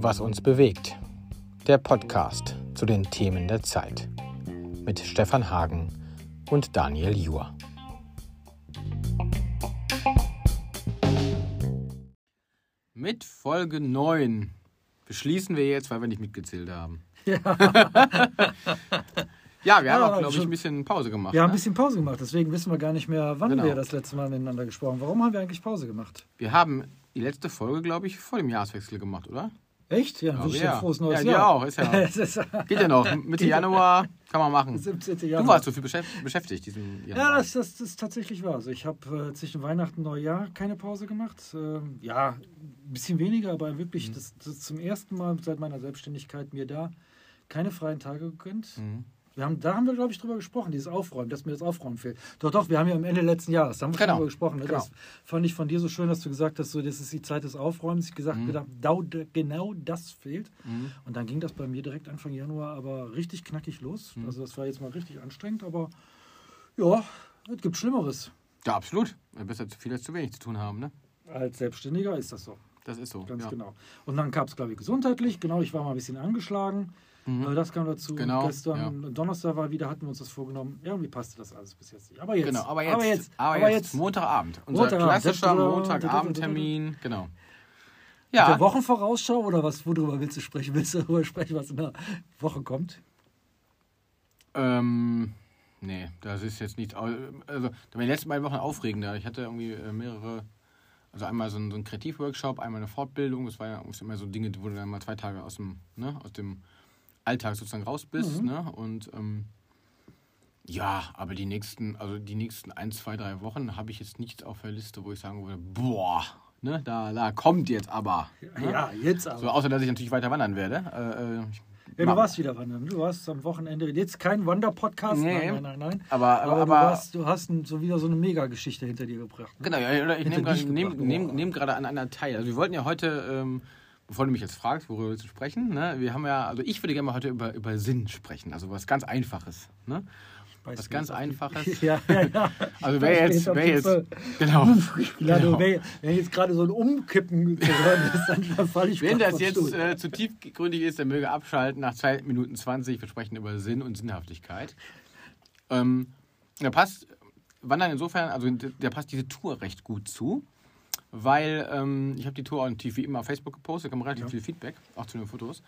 Was uns bewegt. Der Podcast zu den Themen der Zeit. Mit Stefan Hagen und Daniel Juhr. Mit Folge 9 beschließen wir jetzt, weil wir nicht mitgezählt haben. Ja, ja wir haben Ja, auch, glaube ich, ein bisschen Pause gemacht. Wir haben ein ne? bisschen Pause gemacht, deswegen wissen wir gar nicht mehr, wann Genau. wir das letzte Mal miteinander gesprochen haben. Warum haben wir eigentlich Pause gemacht? Wir haben die letzte Folge, glaube ich, vor dem Jahreswechsel gemacht, oder? Echt? Ja, Ja, wünsche ich ja. dir frohes neues Ja, Jahr. auch, ist ja- ist Geht ja noch. Mitte Januar kann man machen. 17. Du Januar. warst so viel beschäft- beschäftigt diesen Ja, Januar. das, das, das ist tatsächlich wahr. Also ich habe äh, zwischen Weihnachten und Neujahr keine Pause gemacht. Ähm, ja, ein bisschen weniger, aber Mhm. wirklich das, das zum ersten Mal seit meiner Selbstständigkeit mir da keine freien Tage gegönnt. Mhm. Wir haben, da haben wir, glaube ich, drüber gesprochen, dieses Aufräumen, dass mir das Aufräumen fehlt. Doch, doch, wir haben ja am Ende letzten Jahres, da haben wir Genau, drüber gesprochen. Ne? genau. Das fand ich von dir so schön, dass du gesagt hast, so, das ist die Zeit des Aufräumens. Ich gesagt, Mhm. gedacht, genau das fehlt. Mhm. Und dann ging das bei mir direkt Anfang Januar aber richtig knackig los. Mhm. Also das war jetzt mal richtig anstrengend, aber ja, es gibt Schlimmeres. Ja, absolut. Besser zu viel als zu wenig zu tun haben, ne? Als Selbstständiger ist das so, Das ist so. ganz ja. genau. Und dann gab es, glaube ich, gesundheitlich. Genau, ich war mal ein bisschen angeschlagen. Mhm. Das kam dazu. Genau, Gestern, Donnerstag war wieder, hatten wir uns das vorgenommen. Irgendwie passte das alles bis jetzt nicht. Aber jetzt. Genau, aber jetzt, Aber jetzt. aber jetzt, Montagabend. Unser Montagabend. klassischer Montagabendtermin. Genau. Mit der Ja, Wochenvorausschau oder was? Worüber willst du sprechen? Willst du darüber sprechen, was in der Woche kommt? ähm, nee, das ist jetzt nicht. Also, da waren die letzten beiden Wochen aufregender. Ich hatte irgendwie äh, mehrere. Also einmal so ein, so ein Kreativworkshop, einmal eine Fortbildung. Das war ja immer so Dinge, wo du dann mal zwei Tage aus dem, ne, aus dem Alltag sozusagen raus bist. Mhm. Ne? Und ähm, ja, aber die nächsten, also die nächsten ein, zwei, drei Wochen habe ich jetzt nichts auf der Liste, wo ich sagen würde, boah, ne, da, da kommt jetzt aber. Ne? Ja, jetzt aber. So, außer dass ich natürlich weiter wandern werde. Äh, äh, ich ja, du warst wieder wandern. Du warst am Wochenende. Jetzt kein Wander-Podcast. Nee. Nein, nein, nein, nein. Aber, aber, Aber, du, warst, du hast ein, so wieder so eine Mega-Geschichte hinter dir gebracht. Ne? genau, ja, oder ich nehme gerade nehm, nehm, nehm an einer teil. Also wir wollten ja heute, ähm, bevor du mich jetzt fragst, worüber willst du sprechen, ne? wir haben ja, also ich würde gerne mal heute über, über Sinn sprechen, also was ganz Einfaches. Ne? Weißt Was ganz Einfaches. ja, ja, ja. Also wer jetzt, weiß, wer jetzt, genau, Ja, Genau. wenn, wenn jetzt gerade so ein Umkippen zu hören ist, dann, dann falle ich Wenn das jetzt äh, zu tiefgründig ist, dann möge abschalten nach 2 Minuten 20. Wir sprechen über Sinn und Sinnhaftigkeit. Ähm, da passt Wandern insofern, also da passt diese Tour recht gut zu, weil ähm, ich habe die Tour auch natürlich wie immer auf Facebook gepostet, da kam relativ Ja. viel Feedback, auch zu den Fotos.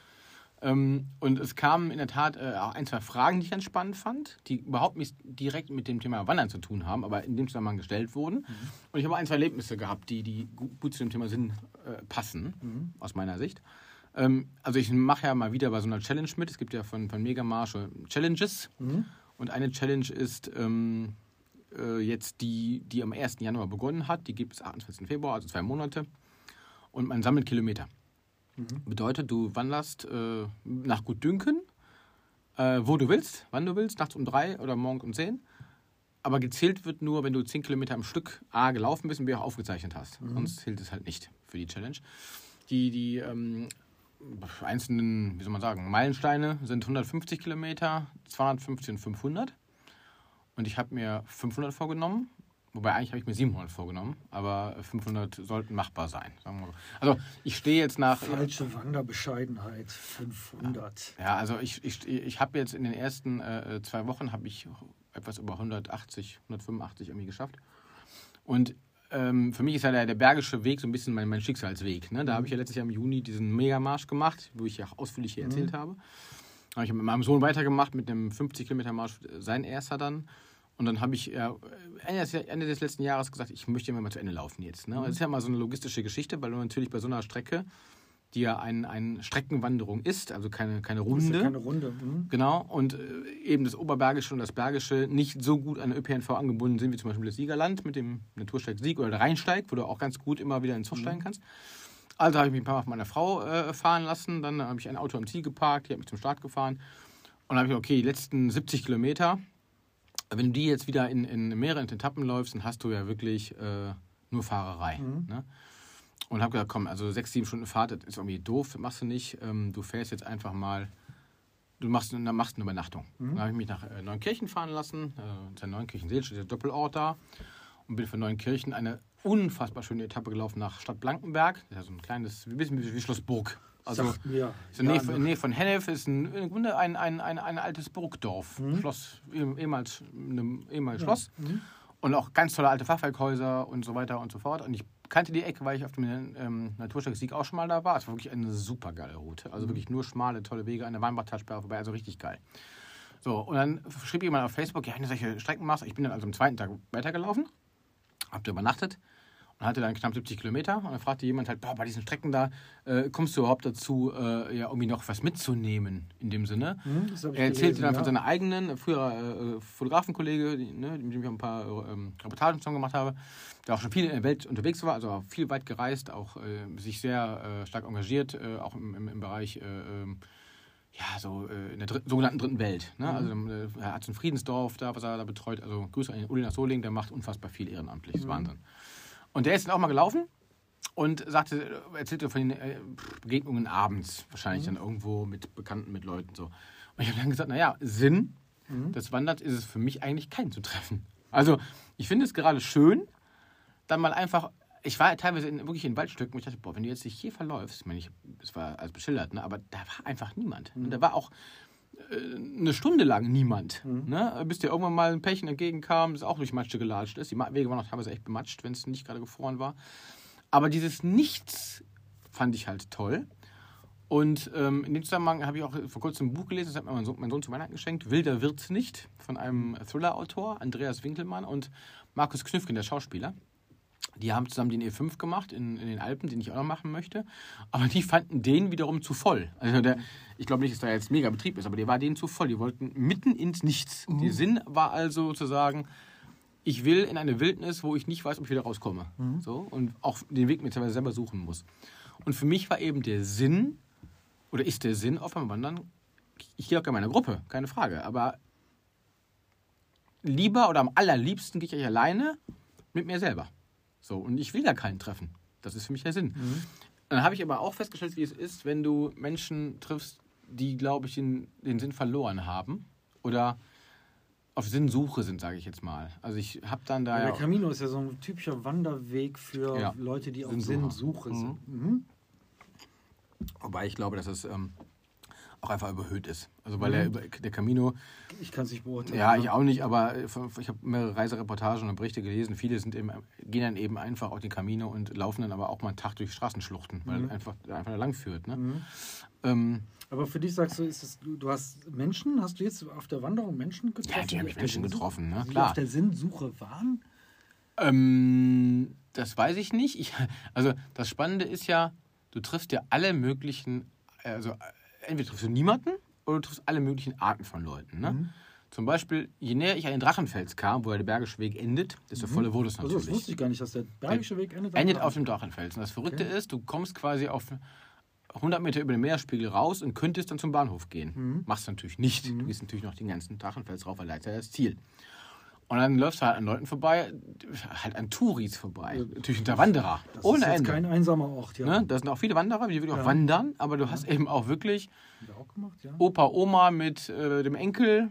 Ähm, und es kamen in der Tat äh, auch ein, zwei Fragen, die ich ganz spannend fand, die überhaupt nicht direkt mit dem Thema Wandern zu tun haben, aber in dem Zusammenhang gestellt wurden. Und ich habe ein, zwei Erlebnisse gehabt, die, die gu- gut zu dem Thema Sinn äh, passen, Mhm. aus meiner Sicht. Ähm, also ich mache ja mal wieder bei so einer Challenge mit. Es gibt ja von, von Megamarsch Challenges. Mhm. Und eine Challenge ist ähm, äh, jetzt die, die am 1. Januar begonnen hat. Die gibt es 28. Februar, also zwei Monate. Und man sammelt Kilometer. Bedeutet, du wanderst äh, nach Gutdünken, äh, wo du willst, wann du willst, nachts um drei oder morgens um zehn. Aber gezählt wird nur, wenn du zehn Kilometer am Stück A gelaufen bist und B auch aufgezeichnet hast. Sonst zählt es halt nicht für die Challenge. Die, die ähm, einzelnen, wie soll man sagen, Meilensteine sind 150 Kilometer, 250 und 500. Und ich habe mir 500 vorgenommen. Wobei eigentlich habe ich mir 700 vorgenommen, aber 500 sollten machbar sein. Sagen wir so. Also ich stehe jetzt nach. Falsche Wanderbescheidenheit, 500. Ja, also ich, ich, ich habe jetzt in den ersten äh, zwei Wochen habe ich etwas über 180, 185 irgendwie geschafft. Und ähm, für mich ist ja der, der Bergische Weg so ein bisschen mein, mein Schicksalsweg. Ne? Da habe ich ja letztes Jahr im Juni diesen Megamarsch gemacht, wo ich ja auch ausführlich hier erzählt habe. Habe ich mit meinem Sohn weitergemacht mit einem 50 Kilometer Marsch, sein erster dann. Und dann habe ich ja, Ende, des, letzten Jahres gesagt, ich möchte mal zu Ende laufen jetzt. Ne? Und Das ist ja mal so eine logistische Geschichte, weil du natürlich bei so einer Strecke, die ja ein, eine Streckenwanderung ist, also keine, keine Runde. ist ja keine Runde. Mhm. Genau, und äh, eben das Oberbergische und das Bergische nicht so gut an der ÖPNV angebunden sind, wie zum Beispiel das Siegerland mit dem Natursteig Sieg oder der Rheinsteig, wo du auch ganz gut immer wieder ins Zug steigen kannst. Also habe ich mich ein paar Mal von meiner Frau äh, fahren lassen, dann habe ich ein Auto am Ziel geparkt, die hat mich zum Start gefahren und dann habe ich okay, die letzten 70 Kilometer, wenn du die jetzt wieder in, in mehreren Etappen läufst, dann hast du ja wirklich äh, nur Fahrerei. Mhm. Ne? Und habe gesagt, komm, also sechs, sieben Stunden Fahrt, das ist irgendwie doof, das machst du nicht. Ähm, du fährst jetzt einfach mal, du machst, dann machst eine Übernachtung. Mhm. Dann habe ich mich nach äh, Neunkirchen fahren lassen, äh, in Neunkirchen-Seel steht der Doppelort da. Und bin von Neunkirchen eine unfassbar schöne Etappe gelaufen nach Stadt Blankenberg. Das ist ja so ein kleines, ein bisschen wie Schloss Burg. Also so in der ja, Nähe von, in Nähe von Hennef ist ein, im Grunde ein, ein, ein, ein altes Burgdorf. Schloss, eh- ehemals, ein ehemals Schloss. Und auch ganz tolle alte Fachwerkhäuser und so weiter und so fort. Und ich kannte die Ecke, weil ich auf dem ähm, Naturstück Sieg auch schon mal da war. Es war wirklich eine super geile Route. Also wirklich nur schmale, tolle Wege an der Weinbachtalsperre vorbei. Also richtig geil. So, und dann schrieb jemand auf Facebook, ja, du solche Strecken machst. Ich bin dann also am zweiten Tag weitergelaufen, hab da übernachtet und hatte dann knapp 70 Kilometer. Und dann fragte jemand halt, boah, bei diesen Strecken da, äh, kommst du überhaupt dazu, äh, ja, irgendwie noch was mitzunehmen in dem Sinne? Hm, ich er erzählte gelesen, dann ja. von seiner eigenen, früher äh, Fotografenkollege, die, ne, mit dem ich auch ein paar äh, ähm, Reportagen zusammen gemacht habe, der auch schon viel in der Welt unterwegs war, also auch viel weit gereist, auch äh, sich sehr äh, stark engagiert, äh, auch im, im, im Bereich, äh, ähm, ja, so äh, in der dritten, sogenannten dritten Welt. Ne? Also äh, er hat so ein Friedensdorf da, was er da betreut. Also Grüße an den Uli nach Soling, der macht unfassbar viel ehrenamtlich. Das ist Wahnsinn. Und der ist dann auch mal gelaufen und sagte, erzählte von den äh, Begegnungen abends, wahrscheinlich dann irgendwo mit Bekannten, mit Leuten so. Und ich habe dann gesagt, naja, Sinn des Wanderns ist es für mich eigentlich keinen zu treffen. Also ich finde es gerade schön, dann mal einfach, ich war teilweise in, wirklich in Waldstücken, wo ich dachte, boah, wenn du jetzt dich hier verläufst, ich meine, ich, es war alles beschildert, ne, aber da war einfach niemand. Und da war auch äh, eine Stunde lang niemand. Ne? Bis dir irgendwann mal ein Pärchen entgegenkam, das auch durch Matsche gelatscht ist. Die Wege waren auch teilweise echt bematscht, wenn es nicht gerade gefroren war. Aber dieses Nichts fand ich halt toll. Und ähm, in dem Zusammenhang habe ich auch vor kurzem ein Buch gelesen, das hat mir mein Sohn, mein Sohn zu Weihnachten geschenkt. Wilder wird's nicht, von einem Thriller-Autor, Andreas Winkelmann und Markus Knüffgen, der Schauspieler. Die haben zusammen den E5 gemacht in, in den Alpen, den ich auch noch machen möchte. Aber die fanden den wiederum zu voll. Also der, ich glaube nicht, dass da jetzt mega Betrieb ist, aber der war denen zu voll. Die wollten mitten ins Nichts. Der Sinn war also zu sagen, ich will in eine Wildnis, wo ich nicht weiß, ob ich wieder rauskomme. So, und auch den Weg mir teilweise selber suchen muss. Und für mich war eben der Sinn, oder ist der Sinn auf beim Wandern, ich gehe auch gerne in meiner Gruppe, keine Frage, aber lieber oder am allerliebsten gehe ich eigentlich alleine mit mir selber. So, und ich will ja keinen treffen. Das ist für mich der Sinn. Dann habe ich aber auch festgestellt, wie es ist, wenn du Menschen triffst, die, glaube ich, den, den Sinn verloren haben oder auf Sinnsuche sind, sage ich jetzt mal. Also ich habe dann da Ja, ja, der Camino ist ja so ein typischer Wanderweg für Ja. Leute, die auf Sinnsucher. Sinnsuche Mhm. sind. Mhm. wobei ich glaube, dass es ähm, auch einfach überhöht ist. Also weil der, über- der Camino Ich kann es nicht beurteilen. Ja, ne? ich auch nicht, aber ich habe mehrere Reisereportagen und Berichte gelesen. Viele sind eben, gehen dann eben einfach auf den Camino und laufen dann aber auch mal einen Tag durch Straßenschluchten, weil Mhm. einfach, einfach lang führt. Ne? Ähm, Aber für dich sagst du, ist es, du, hast Menschen, hast du jetzt auf der Wanderung Menschen getroffen? ja, die habe auf ich der Menschen getroffen, ne? Die klar. auf der Sinnsuche waren? Ähm, das weiß ich nicht. Ich, also das Spannende ist ja, du triffst ja alle möglichen, also entweder triffst du niemanden oder du triffst alle möglichen Arten von Leuten. Ne? Mhm. Zum Beispiel, je näher ich an den Drachenfels kam, wo der Bergische Weg endet, desto voller wurde es Also natürlich. das wusste ich gar nicht, dass der Bergische Weg endet. endet auf dem Drachenfels. Und das Verrückte Okay. ist, du kommst quasi auf 100 Meter über den Meeresspiegel raus und könntest dann zum Bahnhof gehen. Mhm. Machst du natürlich nicht. Du gehst natürlich noch den ganzen Drachenfels rauf, weil ja das Ziel. Und dann läufst du halt an Leuten vorbei, halt an Touris vorbei. Natürlich unter Wanderer. Das ohne ist jetzt Ende. kein einsamer Ort, ja. Ne? Da sind auch viele Wanderer, die wirklich auch Ja. wandern, aber du hast eben auch wirklich auch gemacht, ja. Opa, Oma mit äh, dem Enkel,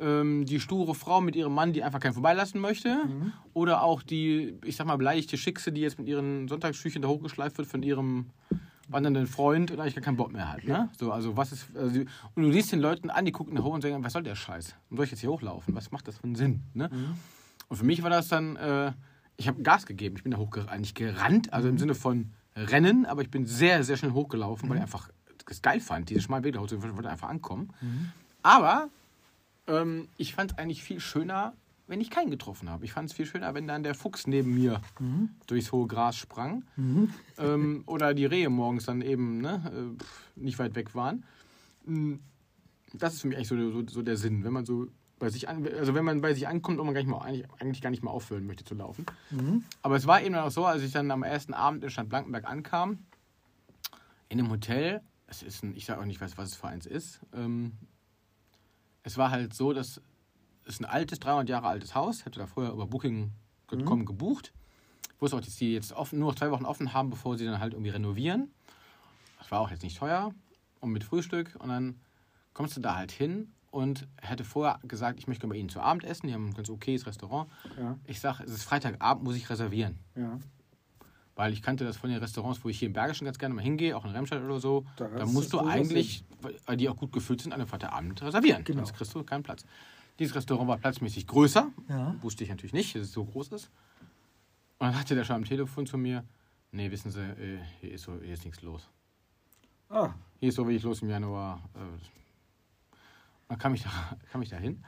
ähm, die sture Frau mit ihrem Mann, die einfach keinen vorbeilassen möchte. Mhm. Oder auch die, ich sag mal, beleidigte Schickse, die jetzt mit ihren Sonntagsschüchen da hochgeschleift wird von ihrem wandernden Freund und eigentlich gar keinen Bock mehr hat. Ne? So, also was ist, also, und du siehst den Leuten an, die gucken nach hoch und sagen, was soll der Scheiß? Und soll ich jetzt hier hochlaufen? Was macht das für einen Sinn? Ne? Und für mich war das dann, äh, ich habe Gas gegeben. Ich bin da hochgerannt, nicht gerannt, also im Sinne von Rennen, aber ich bin sehr, sehr schnell hochgelaufen, weil ich einfach das geil fand, diese schmalen Wege da hoch zu- ich wollte einfach ankommen. Aber ähm, ich fand es eigentlich viel schöner, wenn ich keinen getroffen habe. Ich fand es viel schöner, wenn dann der Fuchs neben mir durchs hohe Gras sprang. Ähm, oder die Rehe morgens dann eben ne, äh, nicht weit weg waren. Mm, Das ist für mich eigentlich so, so, so der Sinn, wenn man so bei sich an, also wenn man bei sich ankommt und man gar nicht mal, eigentlich, eigentlich gar nicht mehr aufhören möchte zu laufen. Aber es war eben auch so, als ich dann am ersten Abend in Stadt Blankenberg ankam, in einem Hotel, es ist ein, ich sage auch nicht, was, was es für eins ist, ähm, es war halt so, dass es ein altes, 300 Jahre altes Haus, ich hatte da vorher über Booking.com gebucht. Ich wusste auch, dass die jetzt offen, nur noch zwei Wochen offen haben, bevor sie dann halt irgendwie renovieren. Das war auch jetzt nicht teuer und mit Frühstück und dann kommst du da halt hin und hätte vorher gesagt, ich möchte bei Ihnen zu Abend essen. Die haben ein ganz okayes Restaurant. Ja. Ich sage, es ist Freitagabend, muss ich reservieren. Ja. Weil ich kannte das von den Restaurants, wo ich hier im Bergischen ganz gerne mal hingehe, auch in Remscheid oder so. Da Da, musst du eigentlich, weil die auch gut gefüllt sind, an einem Freitagabend reservieren. Genau. Sonst kriegst du keinen Platz. Dieses Restaurant war platzmäßig größer. Ja. Wusste ich natürlich nicht, dass es so groß ist. Und dann hatte der schon am Telefon zu mir, nee, wissen Sie, äh, hier ist, so, hier ist nichts los. Ah, Hier ist so wenig los im Januar. Äh, dann kam ich da, kam ich da hin.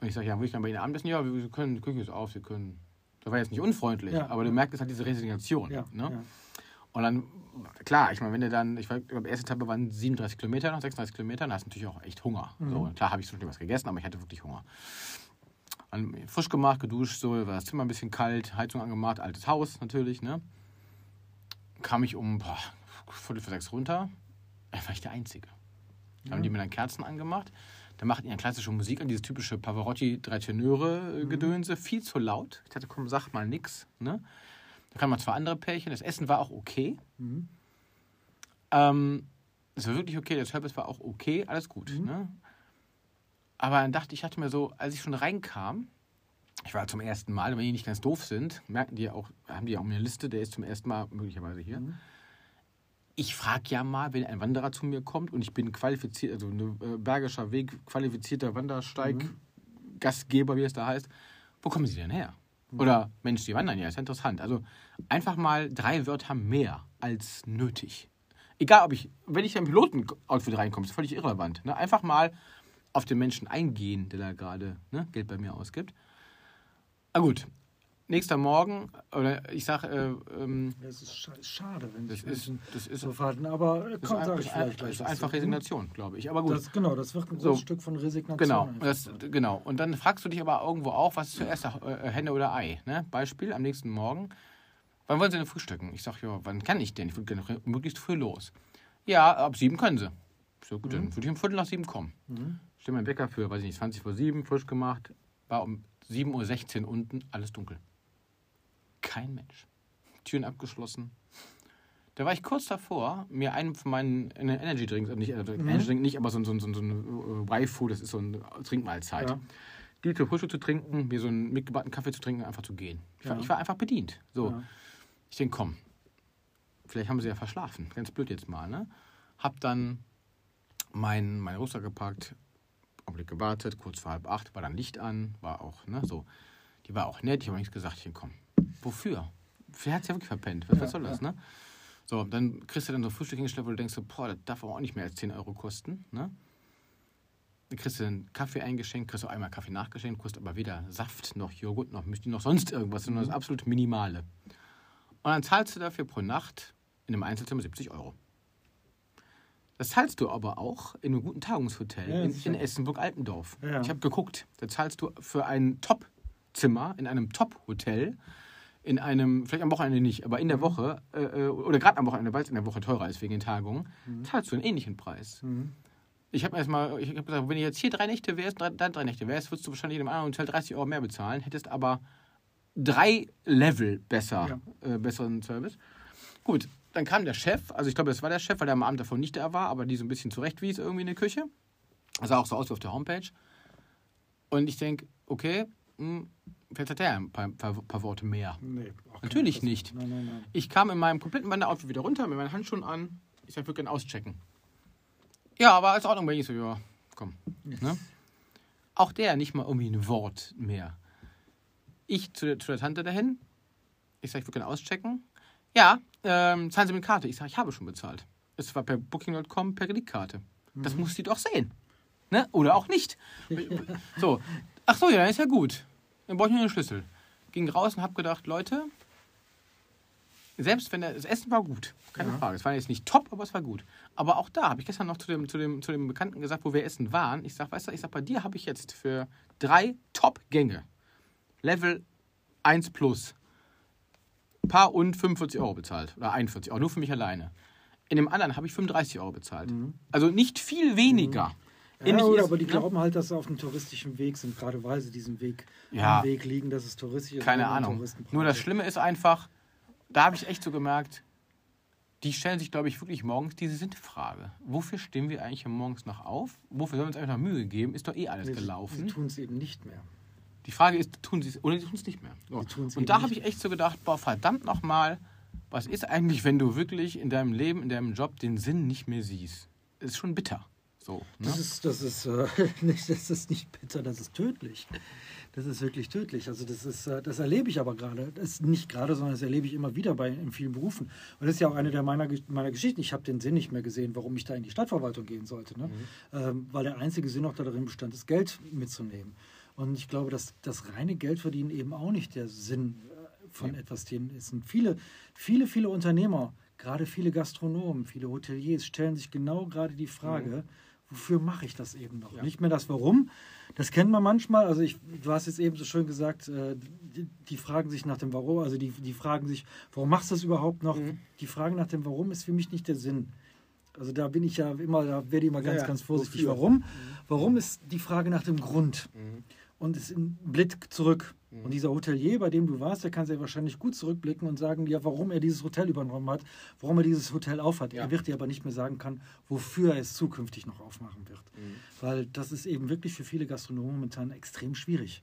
Und ich sage, ja, will ich dann bei Ihnen Abendessen? Ja, wir können, die Küche ist auf, Sie können. Das war jetzt nicht unfreundlich, Ja. aber du merkst, es hat diese Resignation. ja. Ne? Ja. Und dann, klar, ich meine, wenn du dann, ich die erste Etappe waren 37 Kilometer, noch 36 Kilometer, dann hast du natürlich auch echt Hunger. Mhm. So, klar habe ich schon was gegessen, aber ich hatte wirklich Hunger. Dann frisch gemacht, geduscht, so, war das Zimmer ein bisschen kalt, Heizung angemacht, altes Haus natürlich, ne? Kam ich um boah, Viertel vor sechs runter, da war ich der Einzige. Dann haben die mir dann Kerzen angemacht. Dann machten die eine klassische Musik an, dieses typische Pavarotti drei Tenöre äh, Gedönse, viel zu laut. Ich dachte, komm, sag mal nix, ne? Da kamen mal zwei andere Pärchen. Das Essen war auch okay. Mhm. Ähm, es war wirklich okay, der Service war auch okay, alles gut. Mhm. Ne? Aber dann dachte ich, hatte mir so, als ich schon reinkam, ich war zum ersten Mal, wenn die nicht ganz doof sind, merken die auch, haben die ja auch eine Liste, der ist zum ersten Mal möglicherweise hier. Mhm. Ich frage ja mal, wenn ein Wanderer zu mir kommt und ich bin qualifiziert, also ein äh, Bergischer Weg, qualifizierter Wandersteig, Mhm. Gastgeber, wie es da heißt, wo kommen Sie denn her? Oder Mensch, die wandern ja, ist ja interessant. Also einfach mal drei Wörter mehr als nötig. Egal, ob ich, wenn ich in ein Pilotenoutfit reinkomme, ist völlig irrelevant. Ne? Einfach mal auf den Menschen eingehen, der da gerade ne, Geld bei mir ausgibt. Na gut, nächster Morgen, oder ich sage, äh, ähm, Das ist scha- schade, wenn das ist, das ist, so verhalten. Aber das komm, ist, sag ein, ich das ist, vielleicht das gleich ist was einfach. Resignation, glaube ich. Aber gut. Das, genau, das wird ein So. großes Stück von Resignation. Genau, das, genau. Und dann fragst du dich aber irgendwo auch, was ist zuerst äh, Henne oder Ei? Ne? Beispiel am nächsten Morgen. Wann wollen Sie denn frühstücken? Ich sage, ja, wann kann ich denn? Ich würde gerne möglichst früh los. Ja, ab sieben können Sie. So, gut, dann würde ich um Viertel nach sieben kommen. Mhm. Stell mir einen Wecker für, weiß ich nicht, 20 vor sieben, frisch gemacht. War um 7.16 Uhr unten, alles dunkel. Kein Mensch. Türen abgeschlossen. Da war ich kurz davor, mir einen von meinen Energy Drinks, nicht, also Energy Drink nicht, aber so, ein- so, so, so ein äh, Y-Food, das ist so eine Trinkmahlzeit. Ja. Die zu Frühstück zu trinken, mir so einen mitgebackenen Kaffee zu trinken und einfach zu gehen. Ich, war, Ja. ich war einfach bedient. So. Ja. Ich denke, komm, vielleicht haben sie ja verschlafen. Ganz blöd jetzt mal, ne? Hab dann mein, mein Rucksack gepackt, Augenblick gewartet, kurz vor halb acht, war dann Licht an, war auch, ne, so. Die war auch nett, ich habe nichts gesagt, ich denk, komm, wofür? Wer hat's ja wirklich verpennt? Was, Ja, soll das, ja. ne? So, dann kriegst du dann so Frühstück hingestellt, wo du denkst, so, boah, das darf aber auch nicht mehr als 10 Euro kosten, ne? Dann kriegst du einen Kaffee eingeschenkt, kriegst du einmal Kaffee nachgeschenkt, kostet aber weder Saft noch Joghurt noch Müsli noch sonst irgendwas, sondern das absolut Minimale. Und dann zahlst du dafür pro Nacht in einem Einzelzimmer 70 Euro. Das zahlst du aber auch in einem guten Tagungshotel Ja, in, in Essenburg-Altendorf. Ja. Ich habe geguckt, da zahlst du für ein Top-Zimmer in einem Top-Hotel, in einem, vielleicht am Wochenende nicht, aber Mhm. in der Woche, äh, äh, oder gerade am Wochenende, weil es in der Woche teurer ist wegen den Tagungen, zahlst du einen ähnlichen Preis. Mhm. Ich habe erstmal, ich habe gesagt, wenn du jetzt hier drei Nächte wärst, drei, drei, drei Nächte wärst, würdest du wahrscheinlich in einem anderen Hotel 30 Euro mehr bezahlen, hättest aber drei Level besser, äh, besseren Service. Gut, dann kam der Chef, also ich glaube, das war der Chef, weil der am Abend davon nicht da war, aber die so ein bisschen zurechtwies irgendwie in der Küche. Das sah auch so aus wie auf der Homepage. Und ich denke, okay, hm, vielleicht hat er ein paar, paar, paar Worte mehr. Nee, Natürlich nicht. Nein, nein, nein. Ich kam in meinem kompletten Wanderoutfit wieder runter, mit meinen Handschuhen an. Ich sag, ich würde gerne auschecken. Ja, aber in Ordnung bei Ihnen. Ich so, ja, komm. Ne? Auch der nicht mal irgendwie ein Wort mehr. Ich zu der, zu der Tante dahin. Ich sag, ich würde gerne auschecken. Ja, ähm, zahlen Sie mit Karte. Ich sage, ich habe schon bezahlt. Es war per Booking.com per Kreditkarte. Das muss sie doch sehen. Ne? Oder auch nicht. So. Ach so, ja, ist ja gut. Dann brauche ich nur den Schlüssel. Ging raus und habe gedacht, Leute, selbst wenn der, das Essen war gut, keine Ja. Frage. Es war jetzt nicht top, aber es war gut. Aber auch da habe ich gestern noch zu dem, zu, dem, zu dem Bekannten gesagt, wo wir essen waren. Ich sage, weißt du, ich sag, bei dir habe ich jetzt für drei Top-Gänge, Level 1 plus, paar und 45 Euro bezahlt. Oder 41 Euro, nur für mich alleine. In dem anderen habe ich 35 Euro bezahlt. Also nicht viel weniger. Ja, gut, ist, aber die ne? glauben halt, dass sie auf einem touristischen Weg sind, gerade weil sie diesen Weg Ja. Weg liegen, dass es touristisch ist. Keine Ahnung. Nur das Schlimme ist einfach, da habe ich echt so gemerkt, die stellen sich, glaube ich, wirklich morgens diese Sinnfrage. Wofür stehen wir eigentlich morgens noch auf? Wofür sollen wir uns einfach noch Mühe geben? Ist doch eh alles Nee, gelaufen. Sie tun es eben nicht mehr. Die Frage ist, tun sie es oder sie tun es nicht mehr. So. Und da habe ich echt so gedacht, boah, verdammt nochmal, was ist eigentlich, wenn du wirklich in deinem Leben, in deinem Job den Sinn nicht mehr siehst? ist schon bitter. So, ne? Das ist, das ist, äh, nicht, das ist nicht bitter, das ist tödlich. Das ist wirklich tödlich. Also das ist, äh, das erlebe ich aber gerade. Das ist nicht gerade, sondern das erlebe ich immer wieder bei in vielen Berufen. Und das ist ja auch eine der meiner, meiner Geschichten. Ich habe den Sinn nicht mehr gesehen, warum ich da in die Stadtverwaltung gehen sollte. Ne? Ähm, weil der einzige Sinn auch darin bestand, das Geld mitzunehmen. Und ich glaube, dass das reine Geldverdienen eben auch nicht der Sinn äh, von etwas dem ist. Und viele, viele, viele Unternehmer, gerade viele Gastronomen, viele Hoteliers stellen sich genau gerade die Frage, wofür mache ich das eben noch? Ja. Nicht mehr das Warum. Das kennt man manchmal. Also ich, du hast jetzt eben so schön gesagt, äh, die, die fragen sich nach dem Warum. Also die, die fragen sich, warum machst du das überhaupt noch? Mhm. Die Frage nach dem Warum ist für mich nicht der Sinn. Also da bin ich ja immer, da werde ich immer ganz, ja. ganz vorsichtig. Wofür? Warum? Warum ist die Frage nach dem Grund? Mhm. und ist ein Blick zurück. Und dieser Hotelier, bei dem du warst, der kann sehr wahrscheinlich gut zurückblicken und sagen dir, warum er dieses Hotel übernommen hat, warum er dieses Hotel aufhat. Ja. Er wird dir aber nicht mehr sagen kann, wofür er es zukünftig noch aufmachen wird. Weil das ist eben wirklich für viele Gastronomen momentan extrem schwierig,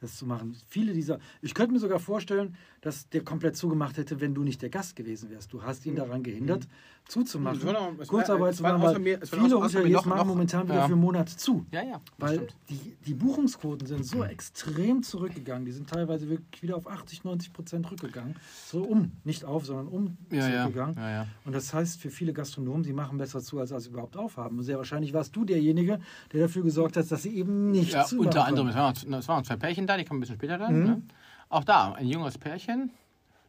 das zu machen. Viele dieser, ich könnte mir sogar vorstellen, dass der komplett zugemacht hätte, wenn du nicht der Gast gewesen wärst. Du hast ihn daran gehindert, zuzumachen. Es war noch- es war- Kurzarbeit es zu war machen, außer weil mir- viele Hoteliers machen noch- momentan wieder ja. für Monate zu. Ja, ja, Weil die, die Buchungsquoten sind so extrem zurückgegangen. Die sind teilweise wirklich wieder auf 80, 90 Prozent rückgegangen. So um, nicht auf, sondern um Ja, zurückgegangen. ja. Und das heißt für viele Gastronomen, sie machen besser zu, als sie überhaupt aufhaben. Und sehr wahrscheinlich warst du derjenige, der dafür gesorgt hat, dass sie eben nicht Ja, zumachen unter anderem, es waren, es waren zwei Pärchen da, die kamen ein bisschen später dann. Mhm. Ne? Auch da, ein junges Pärchen,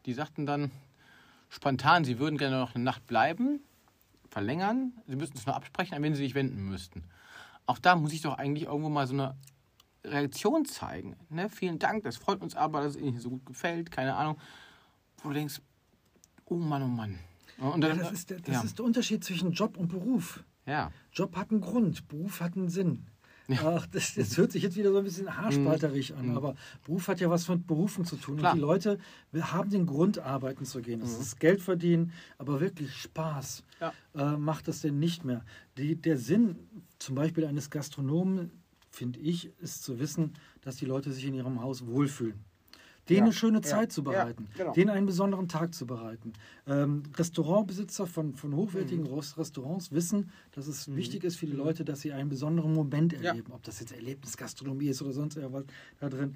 die sagten dann spontan, sie würden gerne noch eine Nacht bleiben, verlängern, sie müssten es nur absprechen, an wen sie sich wenden müssten. Auch da muss ich doch eigentlich irgendwo mal so eine Reaktion zeigen. Ne? Vielen Dank, das freut uns aber, dass es Ihnen so gut gefällt, keine Ahnung. Wo du denkst, oh Mann, oh Mann. Und Ja, dann, das ist, der, das ja. ist der Unterschied zwischen Job und Beruf. ja. Job hat einen Grund, Beruf hat einen Sinn. Ach, das, das hört sich jetzt wieder so ein bisschen haarspalterig an, aber Beruf hat ja was mit Berufen zu tun. Mhm. Klar. Mhm. Und die Leute haben den Grund, arbeiten zu gehen. Das ist Geld verdienen, aber wirklich Spaß Ja. äh, macht das denn nicht mehr. Die, der Sinn zum Beispiel eines Gastronomen, finde ich, ist zu wissen, dass die Leute sich in ihrem Haus wohlfühlen. Denen Ja. eine schöne Ja. Zeit zu Ja, bereiten, genau. denen einen besonderen Tag zu bereiten. Ähm, Restaurantbesitzer von, von Mhm. hochwertigen Ros- Restaurants wissen, dass es wichtig ist für die Leute, dass sie einen besonderen Moment Ja. erleben. Ob das jetzt Erlebnisgastronomie ist oder sonst irgendwas da drin.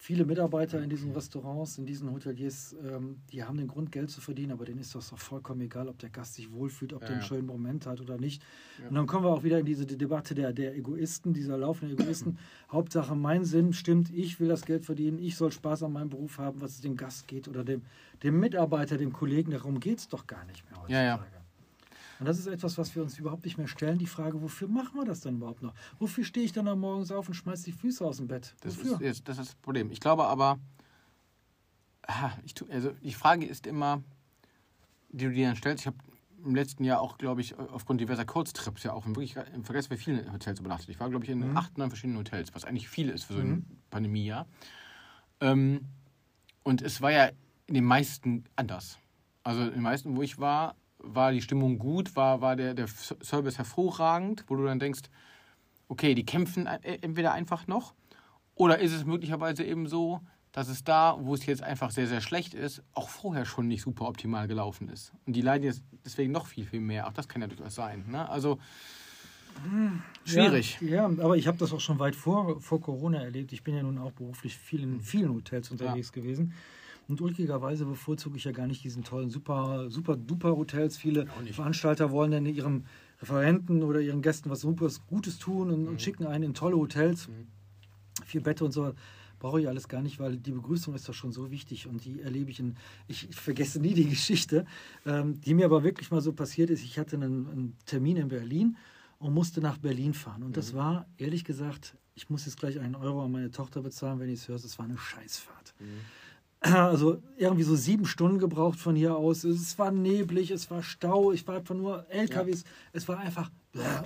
Viele Mitarbeiter in diesen Restaurants, in diesen Hoteliers, ähm, die haben den Grund, Geld zu verdienen, aber denen ist das doch vollkommen egal, ob der Gast sich wohlfühlt, ob Ja, der einen ja. schönen Moment hat oder nicht. Ja. Und dann kommen wir auch wieder in diese Debatte der, der Egoisten, dieser laufenden Egoisten. Hauptsache, mein Sinn stimmt, ich will das Geld verdienen, ich soll Spaß an meinem Beruf haben, was es dem Gast geht oder dem, dem Mitarbeiter, dem Kollegen. Darum geht es doch gar nicht mehr heutzutage. Und das ist etwas, was wir uns überhaupt nicht mehr stellen. Die Frage, wofür machen wir das dann überhaupt noch? Wofür stehe ich dann am morgens auf und schmeiße die Füße aus dem Bett? Das wofür? ist, jetzt- das ist das Problem. Ich glaube aber, ich, tu- also die Frage ist immer, die du dir dann stellst, ich habe im letzten Jahr auch, glaube ich, aufgrund diverser Kurztrips ja auch im, wirklich, im Vergleich bei vielen Hotels übernachtet. Ich war, glaube ich, in acht, neun verschiedenen Hotels, was eigentlich viel ist für so ein Pandemiejahr. Ähm, und es war ja in den meisten anders. Also in den meisten, wo ich war, war die Stimmung gut, war, war der, der Service hervorragend, wo du dann denkst, okay, die kämpfen äh, entweder einfach noch oder ist es möglicherweise eben so, dass es da, wo es jetzt einfach sehr, sehr schlecht ist, auch vorher schon nicht super optimal gelaufen ist. Und die leiden jetzt deswegen noch viel, viel mehr. Auch das kann ja durchaus sein. Ne? Also schwierig. Ja, ja aber ich habe das auch schon weit vor, vor Corona erlebt. Ich bin ja nun auch beruflich viel in vielen Hotels unterwegs gewesen. Und ulkigerweise bevorzuge ich ja gar nicht diesen tollen, super, super duper Hotels. Viele Veranstalter wollen dann ihrem Referenten oder ihren Gästen was super Gutes tun und, und schicken einen in tolle Hotels. Vier Bette und so brauche ich alles gar nicht, weil die Begrüßung ist doch schon so wichtig und die erlebe ich in, ich, ich vergesse nie die Geschichte, ähm, die mir aber wirklich mal so passiert ist. Ich hatte einen, einen Termin in Berlin und musste nach Berlin fahren. Und das war, ehrlich gesagt, ich muss jetzt gleich einen Euro an meine Tochter bezahlen, wenn ich es höre, es war eine Scheißfahrt. Also irgendwie so sieben Stunden gebraucht von hier aus. Es war neblig, es war Stau, ich war einfach nur LKWs. Es war einfach,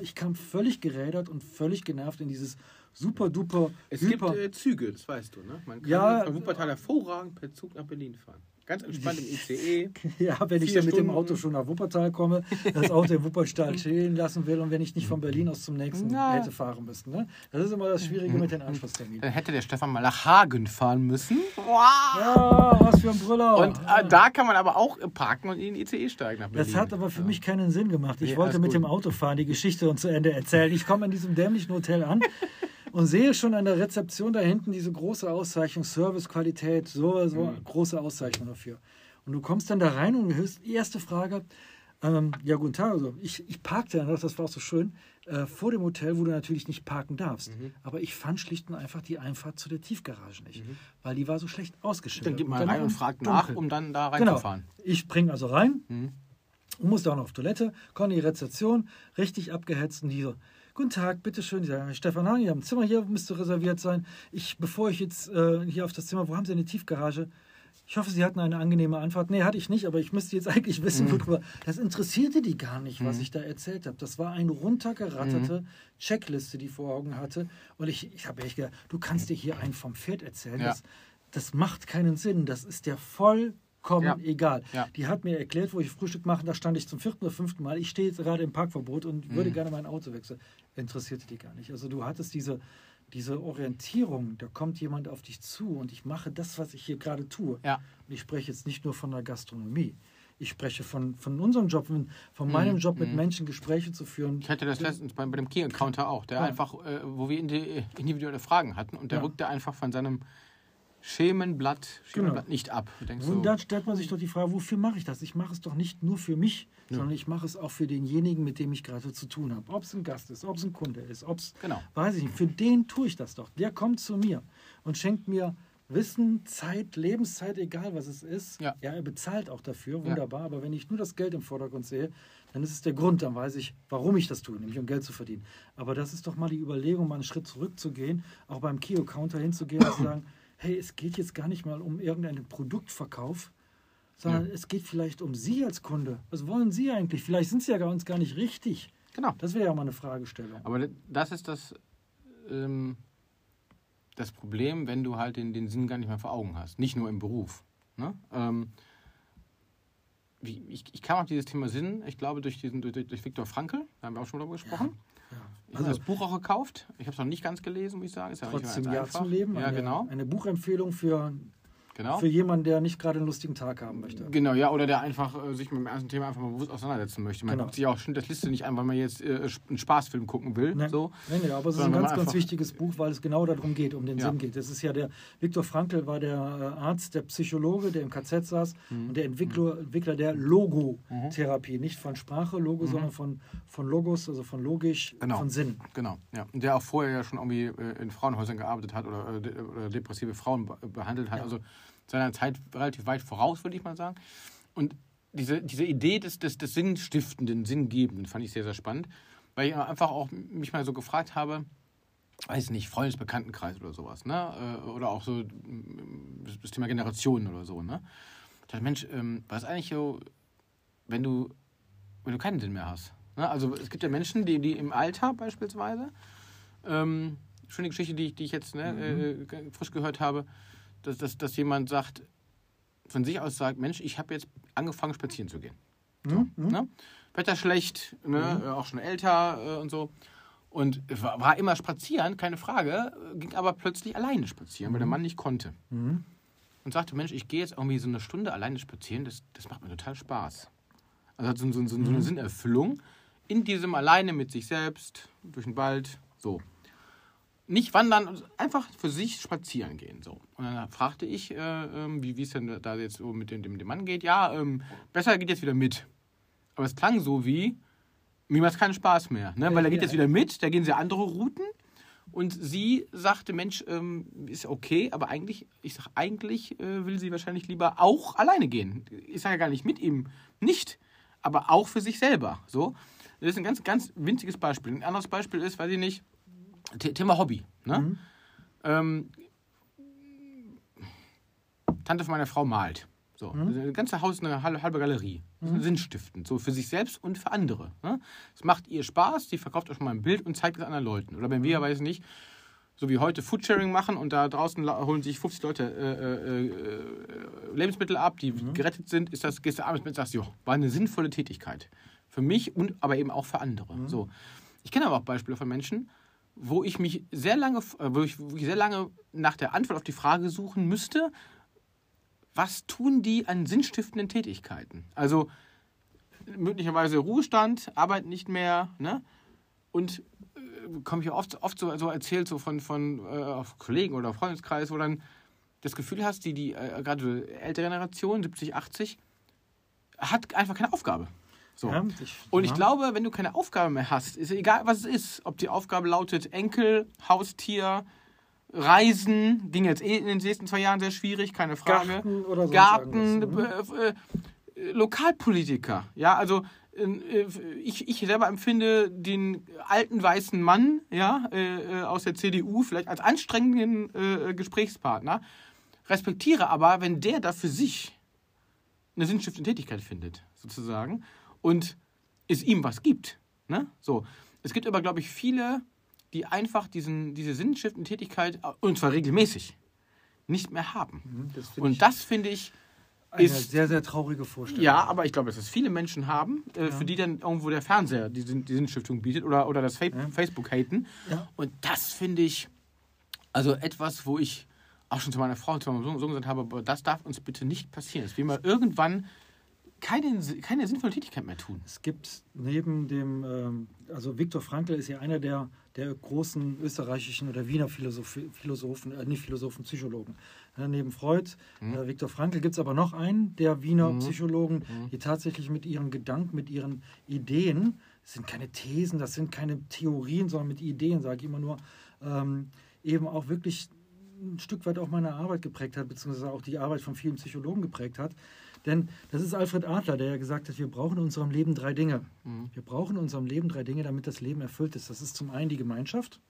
ich kam völlig gerädert und völlig genervt in dieses super duper. Es hyper. gibt äh, Züge, das weißt du, ne? Man kann Ja, von Wuppertal hervorragend per Zug nach Berlin fahren. Ganz entspannt im ICE. Ja, wenn ich dann mit dem Stunden. Auto schon nach Wuppertal komme, das Auto in Wuppertal stehen lassen will und wenn ich nicht von Berlin aus zum nächsten Na. hätte fahren müssen. Ne? Das ist immer das Schwierige mit den Anschlussterminen. Dann hätte der Stefan mal nach Hagen fahren müssen. Ja, was für ein Brüller. Und äh, da kann man aber auch parken und in den ICE steigen nach Berlin. Das hat aber für mich keinen Sinn gemacht. Ich Nee, wollte mit gut. dem Auto fahren, die Geschichte und zu Ende erzählen. Ich komme in diesem dämlichen Hotel an und sehe schon an der Rezeption da hinten diese große Auszeichnung, Servicequalität, so, so Mhm. große Auszeichnung dafür. Und du kommst dann da rein und hörst die erste Frage. Ähm, ja, guten Tag. Also ich, ich parkte dann, das war auch so schön, äh, vor dem Hotel, wo du natürlich nicht parken darfst. Mhm. Aber ich fand schlicht und einfach die Einfahrt zu der Tiefgarage nicht, weil die war so schlecht ausgeschildert. Mhm. Dann geht Und rein und fragt nach, um dann da Genau. reinzufahren. Ich bringe also rein Mhm. und musste auch noch auf Toilette, komme in die Rezeption, richtig abgehetzt und die so, Guten Tag, bitteschön. Stefan Hahn, ihr Zimmer hier, müsste reserviert sein. Ich, bevor ich jetzt äh, hier auf das Zimmer, wo haben Sie eine Tiefgarage? Ich hoffe, Sie hatten eine angenehme Anfahrt. Nee, hatte ich nicht, aber ich müsste jetzt eigentlich wissen, worüber. Das interessierte die gar nicht, was ich da erzählt habe. Das war eine runtergeratterte Checkliste, die ich vor Augen hatte. Und ich, ich habe echt gedacht, du kannst dir hier einen vom Pferd erzählen. Ja. Das, das macht keinen Sinn. Das ist der vollkommen Ja. egal. Ja. Die hat mir erklärt, wo ich Frühstück mache, da stand ich zum vierten oder fünften Mal. Ich stehe jetzt gerade im Parkverbot und würde Mhm. gerne mein Auto wechseln. Interessierte die gar nicht. Also du hattest diese, diese Orientierung, da kommt jemand auf dich zu und ich mache das, was ich hier gerade tue. Ja. Und ich spreche jetzt nicht nur von der Gastronomie. Ich spreche von, von unserem Job, von, von meinem Job, mit Menschen Gespräche zu führen. Mhm. Ich hatte das letztens bei, bei dem Key-Counter auch, der Ja. einfach, äh, wo wir indi individuelle Fragen hatten und der Ja. rückte einfach von seinem Schemenblatt, Schemenblatt nicht ab. Denkst Und dann stellt man sich doch die Frage, wofür mache ich das? Ich mache es doch nicht nur für mich, sondern ich mache es auch für denjenigen, mit dem ich gerade zu tun habe. Ob es ein Gast ist, ob es ein Kunde ist, ob es, Genau. weiß ich nicht, für den tue ich das doch. Der kommt zu mir und schenkt mir Wissen, Zeit, Lebenszeit, egal was es ist. Ja. er bezahlt auch dafür, wunderbar. Aber wenn ich nur das Geld im Vordergrund sehe, dann ist es der Grund, dann weiß ich, warum ich das tue, nämlich um Geld zu verdienen. Aber das ist doch mal die Überlegung, mal einen Schritt zurückzugehen, auch beim Kio-Counter hinzugehen und zu sagen, hey, es geht jetzt gar nicht mal um irgendeinen Produktverkauf, sondern es geht vielleicht um Sie als Kunde. Was wollen Sie eigentlich? Vielleicht sind Sie ja bei uns gar nicht richtig. Genau. Das wäre ja mal eine Fragestellung. Aber das ist das, ähm, das Problem, wenn du halt den, den Sinn gar nicht mehr vor Augen hast. Nicht nur im Beruf. Ne? Ähm, ich, ich kam auf dieses Thema Sinn, ich glaube, durch, diesen, durch, durch Viktor Frankl, da haben wir auch schon drüber gesprochen. Ja. Habe das Buch auch gekauft. Ich habe es noch nicht ganz gelesen, muss ich sagen. Ist ja Trotzdem Ja zum Leben. Ja, eine, genau. Eine Buchempfehlung für, genau. für jemanden, der nicht gerade einen lustigen Tag haben möchte. Genau, ja, oder der einfach äh, sich mit dem ersten Thema einfach mal bewusst auseinandersetzen möchte. Man Genau. guckt sich auch schon das Liste nicht an, weil man jetzt äh, einen Spaßfilm gucken will. Nee, So. nee, nee, aber es ist ein ganz, ganz wichtiges Buch, weil es genau darum geht, um den Ja. Sinn geht. Das ist ja der, Viktor Frankl war der äh, Arzt, der Psychologe, der im KZ saß Mhm. und der Entwickler, Entwickler der Logotherapie. Nicht von Sprache, Logo, sondern von, von Logos, also von logisch, Mhm. Genau. von Sinn. Genau, ja. Und der auch vorher ja schon irgendwie äh, in Frauenhäusern gearbeitet hat oder, äh, de- oder depressive Frauen be behandelt hat. Ja. Also seiner Zeit relativ weit voraus, würde ich mal sagen. Und diese, diese Idee des, des, des Sinnstiftenden, Sinngebenden fand ich sehr, sehr spannend, weil ich einfach auch mich mal so gefragt habe, weiß nicht, Freundesbekanntenkreis oder sowas, ne? Äh, Oder auch so das- Thema Generationen oder so, ne? Ich dachte, Mensch, ähm, was ist eigentlich so, wenn du, wenn du keinen Sinn mehr hast? Ne? Also es gibt ja Menschen, die, die im Alter beispielsweise, ähm, schöne Geschichte, die ich, die ich jetzt ne, äh, ge- frisch gehört habe, dass, dass, dass jemand sagt, von sich aus sagt, Mensch, ich habe jetzt angefangen spazieren zu gehen. So, ne? Wetter schlecht, ne? äh, auch schon älter äh, und so. Und war, war immer spazieren, keine Frage, äh, ging aber plötzlich alleine spazieren, weil der Mann nicht konnte. Mhm. Und sagte, Mensch, ich gehe jetzt irgendwie so eine Stunde alleine spazieren, das, das macht mir total Spaß. Also hat so, so, so, so eine Sinnerfüllung in diesem alleine mit sich selbst, durch den Wald, so. Nicht wandern, also einfach für sich spazieren gehen. So. Und dann fragte ich, äh, ähm, wie es denn da jetzt so mit dem, dem, dem Mann geht. Ja, ähm, besser geht jetzt wieder mit. Aber es klang so wie, mir macht es keinen Spaß mehr. Ne? Weil er geht jetzt wieder mit, da gehen sie andere Routen. Und sie sagte, Mensch, ähm, ist okay, aber eigentlich, ich sag, eigentlich äh, will sie wahrscheinlich lieber auch alleine gehen. Ich sage ja gar nicht mit ihm, nicht, aber auch für sich selber. So, das ist ein ganz, ganz winziges Beispiel. Ein anderes Beispiel ist, weiß ich nicht, Thema Hobby. Ne? Ähm, Tante von meiner Frau malt. So, das ganze Haus ist eine halbe, Galerie. Ist sinnstiftend, so für sich selbst und für andere. Ne? Es macht ihr Spaß, sie verkauft auch schon mal ein Bild und zeigt es anderen Leuten. Oder wenn wir, weiß ich nicht, so wie heute Foodsharing machen und da draußen holen sich 50 Leute äh, äh, äh, Lebensmittel ab, die mhm. gerettet sind, ist das, gehst du abends mit und sagst, jo, war eine sinnvolle Tätigkeit. Für mich und aber eben auch für andere. Mhm. So. Ich kenne aber auch Beispiele von Menschen, wo ich mich sehr lange, äh, wo ich, wo ich sehr lange nach der Antwort auf die Frage suchen müsste, was tun die an sinnstiftenden Tätigkeiten? Also möglicherweise Ruhestand, Arbeit nicht mehr, ne? Und komme ich oft, oft so, so erzählt so von, von äh, Kollegen oder Freundeskreis, wo dann das Gefühl hast, die, die äh, gerade ältere Generation, 70, 80, hat einfach keine Aufgabe. So. Ja, ich, und ich ja. glaube, wenn du keine Aufgabe mehr hast, ist egal, was es ist, ob die Aufgabe lautet Enkel, Haustier, Reisen, ging jetzt eh in den nächsten zwei Jahren sehr schwierig, keine Frage. Garten oder so. Garten, ne? äh, äh, Lokalpolitiker, ja, also äh, ich, ich selber empfinde den alten weißen Mann ja, äh, äh aus der CDU vielleicht als anstrengenden äh, Gesprächspartner, respektiere aber, wenn der da für sich eine sinnstiftende Tätigkeit findet, sozusagen, und es ihm was gibt. Ne? So. Es gibt aber, glaube ich, viele, die einfach diesen, diese sinnstiftende Tätigkeit, und zwar regelmäßig, nicht mehr haben. Mhm, das und das finde ich eine ist, sehr, sehr traurige Vorstellung. Ja, aber ich glaube, dass es viele Menschen haben, äh, ja. für die dann irgendwo der Fernseher die, die Sinnstiftung bietet oder, oder das Fa ja. Facebook haten. Ja. Und das finde ich also etwas, wo ich auch schon zu meiner Frau und zu meinem Sohn gesagt habe, das darf uns bitte nicht passieren. Dass wir mal irgendwann keine, keine sinnvolle Tätigkeit mehr tun. Es gibt neben dem, ähm, also Viktor Frankl ist ja einer der, der großen österreichischen oder Wiener Philosoph Philosophen, äh, nicht Philosophen, Psychologen. Neben Freud, mhm. äh, Viktor Frankl gibt es aber noch einen der Wiener mhm. Psychologen, mhm. die tatsächlich mit ihren Gedanken, mit ihren Ideen, das sind keine Thesen, das sind keine Theorien, sondern mit Ideen, sage ich immer nur, ähm, eben auch wirklich ein Stück weit auch meine Arbeit geprägt hat, beziehungsweise auch die Arbeit von vielen Psychologen geprägt hat. Denn das ist Alfred Adler, der ja gesagt hat, wir brauchen in unserem Leben drei Dinge. Mhm. Wir brauchen in unserem Leben drei Dinge, damit das Leben erfüllt ist. Das ist zum einen die Gemeinschaft.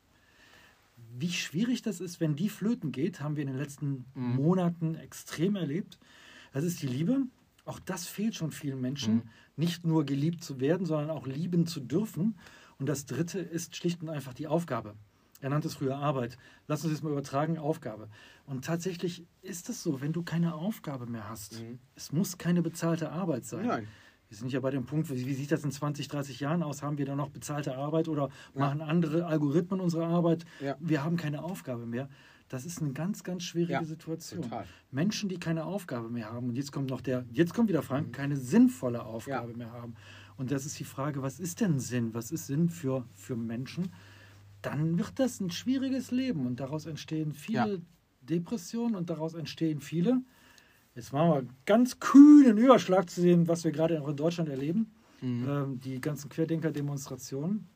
Wie schwierig das ist, wenn die flöten geht, haben wir in den letzten mhm. Monaten extrem erlebt. Das ist die Liebe. Auch das fehlt schon vielen Menschen. Mhm. Nicht nur geliebt zu werden, sondern auch lieben zu dürfen. Und das dritte ist schlicht und einfach die Aufgabe. Er nannte es früher Arbeit. Lass uns das mal übertragen, Aufgabe. Und tatsächlich ist es so, wenn du keine Aufgabe mehr hast, mhm. es muss keine bezahlte Arbeit sein. Nein. Wir sind ja bei dem Punkt, wie sieht das in 20, 30 Jahren aus? Haben wir da noch bezahlte Arbeit oder ja. machen andere Algorithmen unsere Arbeit? Ja. Wir haben keine Aufgabe mehr. Das ist eine ganz, ganz schwierige ja, Situation. Total. Menschen, die keine Aufgabe mehr haben, und jetzt kommt noch der, jetzt kommt wieder Frank, mhm. keine sinnvolle Aufgabe mehr haben. Und das ist die Frage, was ist denn Sinn? Was ist Sinn für, für Menschen? Dann wird das ein schwieriges Leben und daraus entstehen viele ja. Depressionen und daraus entstehen viele. Jetzt machen wir ganz kühnen Überschlag zu dem, was wir gerade auch in Deutschland erleben. Mhm. Ähm, die ganzen Querdenker-Demonstrationen.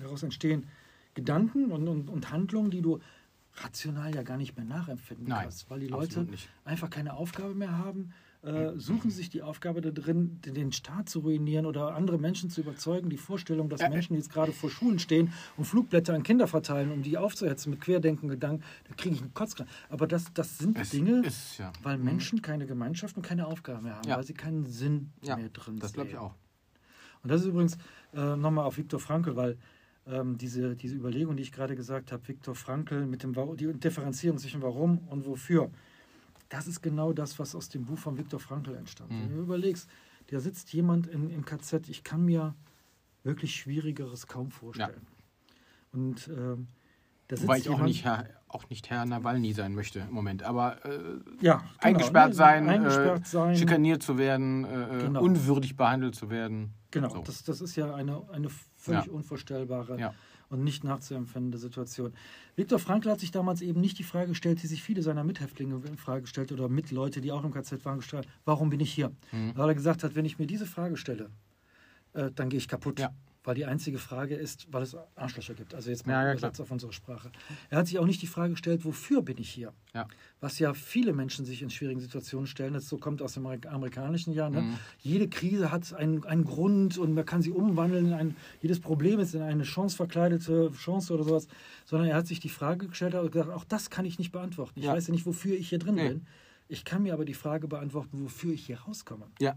Daraus entstehen Gedanken und, und, und Handlungen, die du rational ja gar nicht mehr nachempfinden Nein, kannst, weil die Leute einfach keine Aufgabe mehr haben, äh, suchen sich die Aufgabe da drin, den Staat zu ruinieren oder andere Menschen zu überzeugen. Die Vorstellung, dass Menschen jetzt gerade vor Schulen stehen und Flugblätter an Kinder verteilen, um die aufzuhetzen mit Querdenken, Gedanken, da kriege ich einen Kotzkrank. Aber das, das sind es Dinge, ist, ja. weil mhm. Menschen keine Gemeinschaft und keine Aufgabe mehr haben, ja. weil sie keinen Sinn ja, mehr drin das glaube ich auch. Und das ist übrigens äh, nochmal auf Viktor Frankl, weil ähm, diese, diese Überlegung, die ich gerade gesagt habe, Viktor Frankl mit dem die Differenzierung zwischen warum und wofür das ist genau das, was aus dem Buch von Viktor Frankl entstand. Mhm. Wenn du überlegst, da sitzt jemand in, im KZ, ich kann mir wirklich Schwierigeres kaum vorstellen. Ja. Und ähm, da Wobei ich auch nicht, Herr, auch nicht Herr Nawalny sein möchte im Moment, aber äh, ja, genau, eingesperrt, ne? sein, eingesperrt äh, sein, schikaniert zu werden, äh, genau. unwürdig behandelt zu werden. Genau, so. das, das ist ja eine, eine völlig ja. unvorstellbare ja und nicht nachzuempfindende Situation. Viktor Frankl hat sich damals eben nicht die Frage gestellt, die sich viele seiner Mithäftlinge in Frage gestellt oder Mitleute, die auch im KZ waren, gestellt, warum bin ich hier? Mhm. Weil er gesagt hat, wenn ich mir diese Frage stelle, äh, dann gehe ich kaputt. Ja weil die einzige Frage ist, weil es Arschlöcher gibt. Also jetzt mal ja, ja, Übersetzt auf unsere Sprache. Er hat sich auch nicht die Frage gestellt, wofür bin ich hier? Ja. Was ja viele Menschen sich in schwierigen Situationen stellen. Das so kommt aus dem amerikanischen Jahr. Ne? Mhm. Jede Krise hat einen, einen Grund und man kann sie umwandeln. Ein, jedes Problem ist in eine Chance verkleidete Chance oder sowas. Sondern er hat sich die Frage gestellt und gesagt, auch das kann ich nicht beantworten. Ich weiß ja nicht, wofür ich hier drin nee. bin. Ich kann mir aber die Frage beantworten, wofür ich hier rauskomme. Ja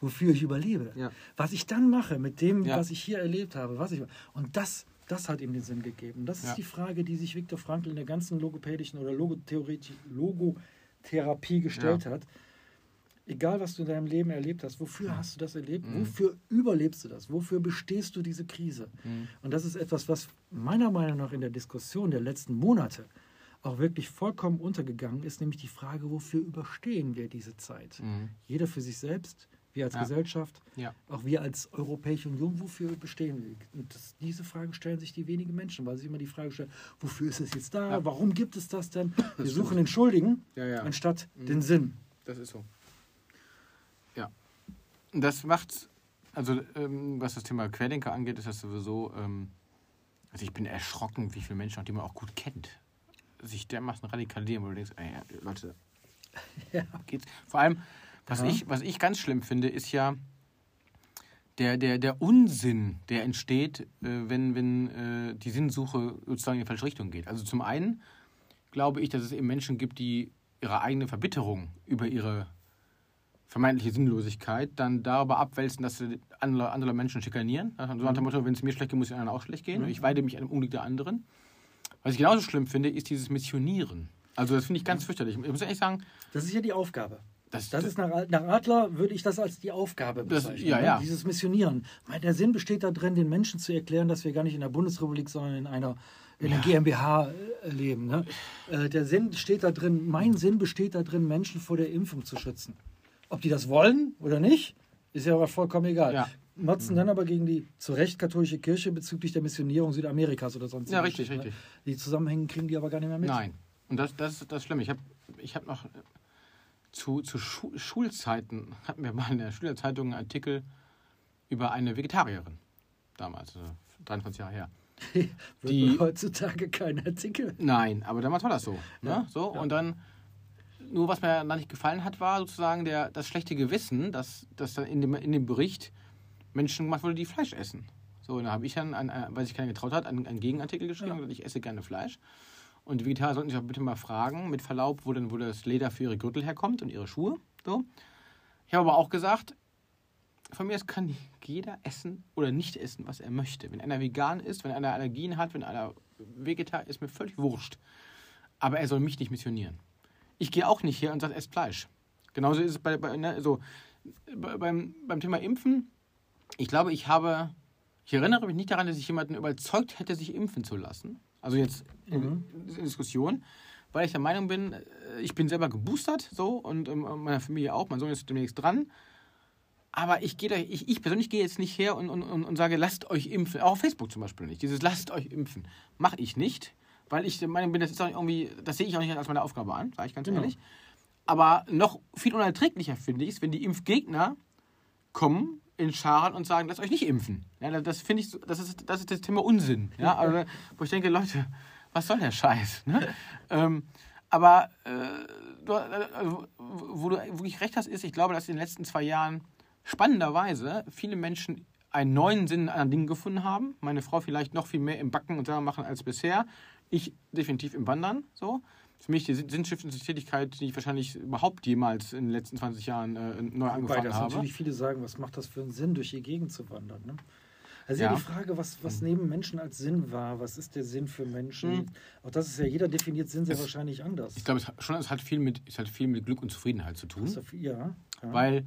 wofür ich überlebe. Ja. Was ich dann mache mit dem, ja. was ich hier erlebt habe, was ich und das Das hat ihm den Sinn gegeben. Das ist die Frage, die sich Viktor Frankl in der ganzen logopädischen oder Logotherapie gestellt hat. Egal, was du in deinem Leben erlebt hast, wofür hast du das erlebt? Mhm. Wofür überlebst du das? Wofür bestehst du diese Krise? Mhm. Und das ist etwas, was meiner Meinung nach in der Diskussion der letzten Monate auch wirklich vollkommen untergegangen ist, nämlich die Frage, wofür überstehen wir diese Zeit? Mhm. Jeder für sich selbst, wir als Ja. Gesellschaft, Ja. auch wir als Europäische Union, wofür bestehen wir? Und das, diese Frage stellen sich die wenigen Menschen, weil sie immer die Frage stellen, wofür ist es jetzt da? Ja. Warum gibt es das denn? Wir stimmt. suchen den Schuldigen anstatt Mhm. den Sinn. Das ist so. Ja. Und Das macht, also ähm, was das Thema Querdenker angeht, ist das sowieso, ähm, also ich bin erschrocken, wie viele Menschen, auch die man auch gut kennt, sich dermaßen radikalisieren, wo du denkst, ey, Leute, Ja. geht's. Vor allem, was, Ja. ich, was ich ganz schlimm finde, ist ja der, der, der Unsinn, der entsteht, äh, wenn, wenn äh, die Sinnsuche sozusagen in die falsche Richtung geht. Also zum einen glaube ich, dass es eben Menschen gibt, die ihre eigene Verbitterung über ihre vermeintliche Sinnlosigkeit dann darüber abwälzen, dass sie andere, andere Menschen schikanieren. Also so nach dem Motto, wenn es mir schlecht geht, muss es anderen auch schlecht gehen. Und ich weide mich dem Unglück der anderen. Was ich genauso schlimm finde, ist dieses Missionieren. Also das finde ich ganz fürchterlich. Ich muss ehrlich sagen, Das ist ja die Aufgabe. Das, Das ist nach, nach Adler würde ich das als die Aufgabe Das- bezeichnen. ja, ne? ja. Dieses Missionieren. Der Sinn besteht darin, den Menschen zu erklären, dass wir gar nicht in der Bundesrepublik, sondern in einer in der GmbH äh, leben. Ne? Äh, Der Sinn steht da drin, mein Sinn besteht darin, Menschen vor der Impfung zu schützen. Ob die das wollen oder nicht, ist ja aber vollkommen egal. Ja. Motzen dann aber gegen die zu Recht katholische Kirche bezüglich der Missionierung Südamerikas oder sonst Ja, irgendwas, richtig, ne? richtig. Die Zusammenhänge kriegen die aber gar nicht mehr mit. Nein. Und das, das ist das Schlimme. Ich habe ich hab noch zu, zu Schu Schulzeiten hatten wir mal in der Schülerzeitung einen Artikel über eine Vegetarierin. Damals, also 23 Jahre her. Wird Die- heutzutage kein Artikel. Nein, aber damals war das so. Ne? Ja, so ja. Und dann, nur was mir da nicht gefallen hat, war sozusagen der, das schlechte Gewissen, dass, dass dann in dem, in dem Bericht Menschen gemacht wurde, die Fleisch essen. So, und da habe ich dann, weil sich keiner getraut hat, einen, einen Gegenartikel geschrieben und gesagt, ich esse gerne Fleisch. Und die Vegetarier sollten sich auch bitte mal fragen, mit Verlaub, wo denn wo das Leder für ihre Gürtel herkommt und ihre Schuhe. So. Ich habe aber auch gesagt, von mir aus kann jeder essen oder nicht essen, was er möchte. Wenn einer vegan ist, wenn einer Allergien hat, wenn einer Vegetar ist, mir völlig wurscht. Aber er soll mich nicht missionieren. Ich gehe auch nicht her und sage, esst Fleisch. Genauso ist es bei, bei, ne, so, bei, beim, beim Thema Impfen. Ich glaube, ich habe, ich erinnere mich nicht daran, dass ich jemanden überzeugt hätte, sich impfen zu lassen. Also jetzt in, in Diskussion, weil ich der Meinung bin, äh, ich bin selber geboostert so und ähm, meine Familie auch, mein Sohn ist demnächst dran. Aber ich, gehe da, ich, ich persönlich gehe jetzt nicht her und, und, und, und sage, lasst euch impfen. Auch auf Facebook zum Beispiel nicht. Dieses lasst euch impfen. Mache ich nicht, weil ich der Meinung bin, das ist auch irgendwie, das sehe ich auch nicht als meine Aufgabe an, sage ich ganz Genau. ehrlich. Aber noch viel unerträglicher finde ich es, wenn die Impfgegner kommen in Scharen und sagen, lasst euch nicht impfen. Ja, das finde ich, das ist, das ist das Thema Unsinn. Ja, also, wo ich denke, Leute, was soll der Scheiß? Ne? ähm, aber äh, du, äh, also, wo du wirklich recht hast, ist, ich glaube, dass in den letzten zwei Jahren spannenderweise viele Menschen einen neuen Sinn an Dingen gefunden haben. Meine Frau vielleicht noch viel mehr im Backen und selber machen als bisher. Ich definitiv im Wandern. So. Für mich die sin- sinnstiftendste Tätigkeit, die ich wahrscheinlich überhaupt jemals in den letzten 20 Jahren äh, neu Wobei angefangen das habe. natürlich viele sagen, was macht das für einen Sinn, durch die Gegend zu wandern? Ne? Also ja. Die Frage, was, was nehmen Menschen als Sinn wahr? Was ist der Sinn für Menschen? Hm. Auch das ist ja, jeder definiert Sinn sehr Es- wahrscheinlich anders. Ich glaube, es hat schon es hat viel mit, es hat viel mit Glück und Zufriedenheit zu tun. Viel- ja, ja. Weil,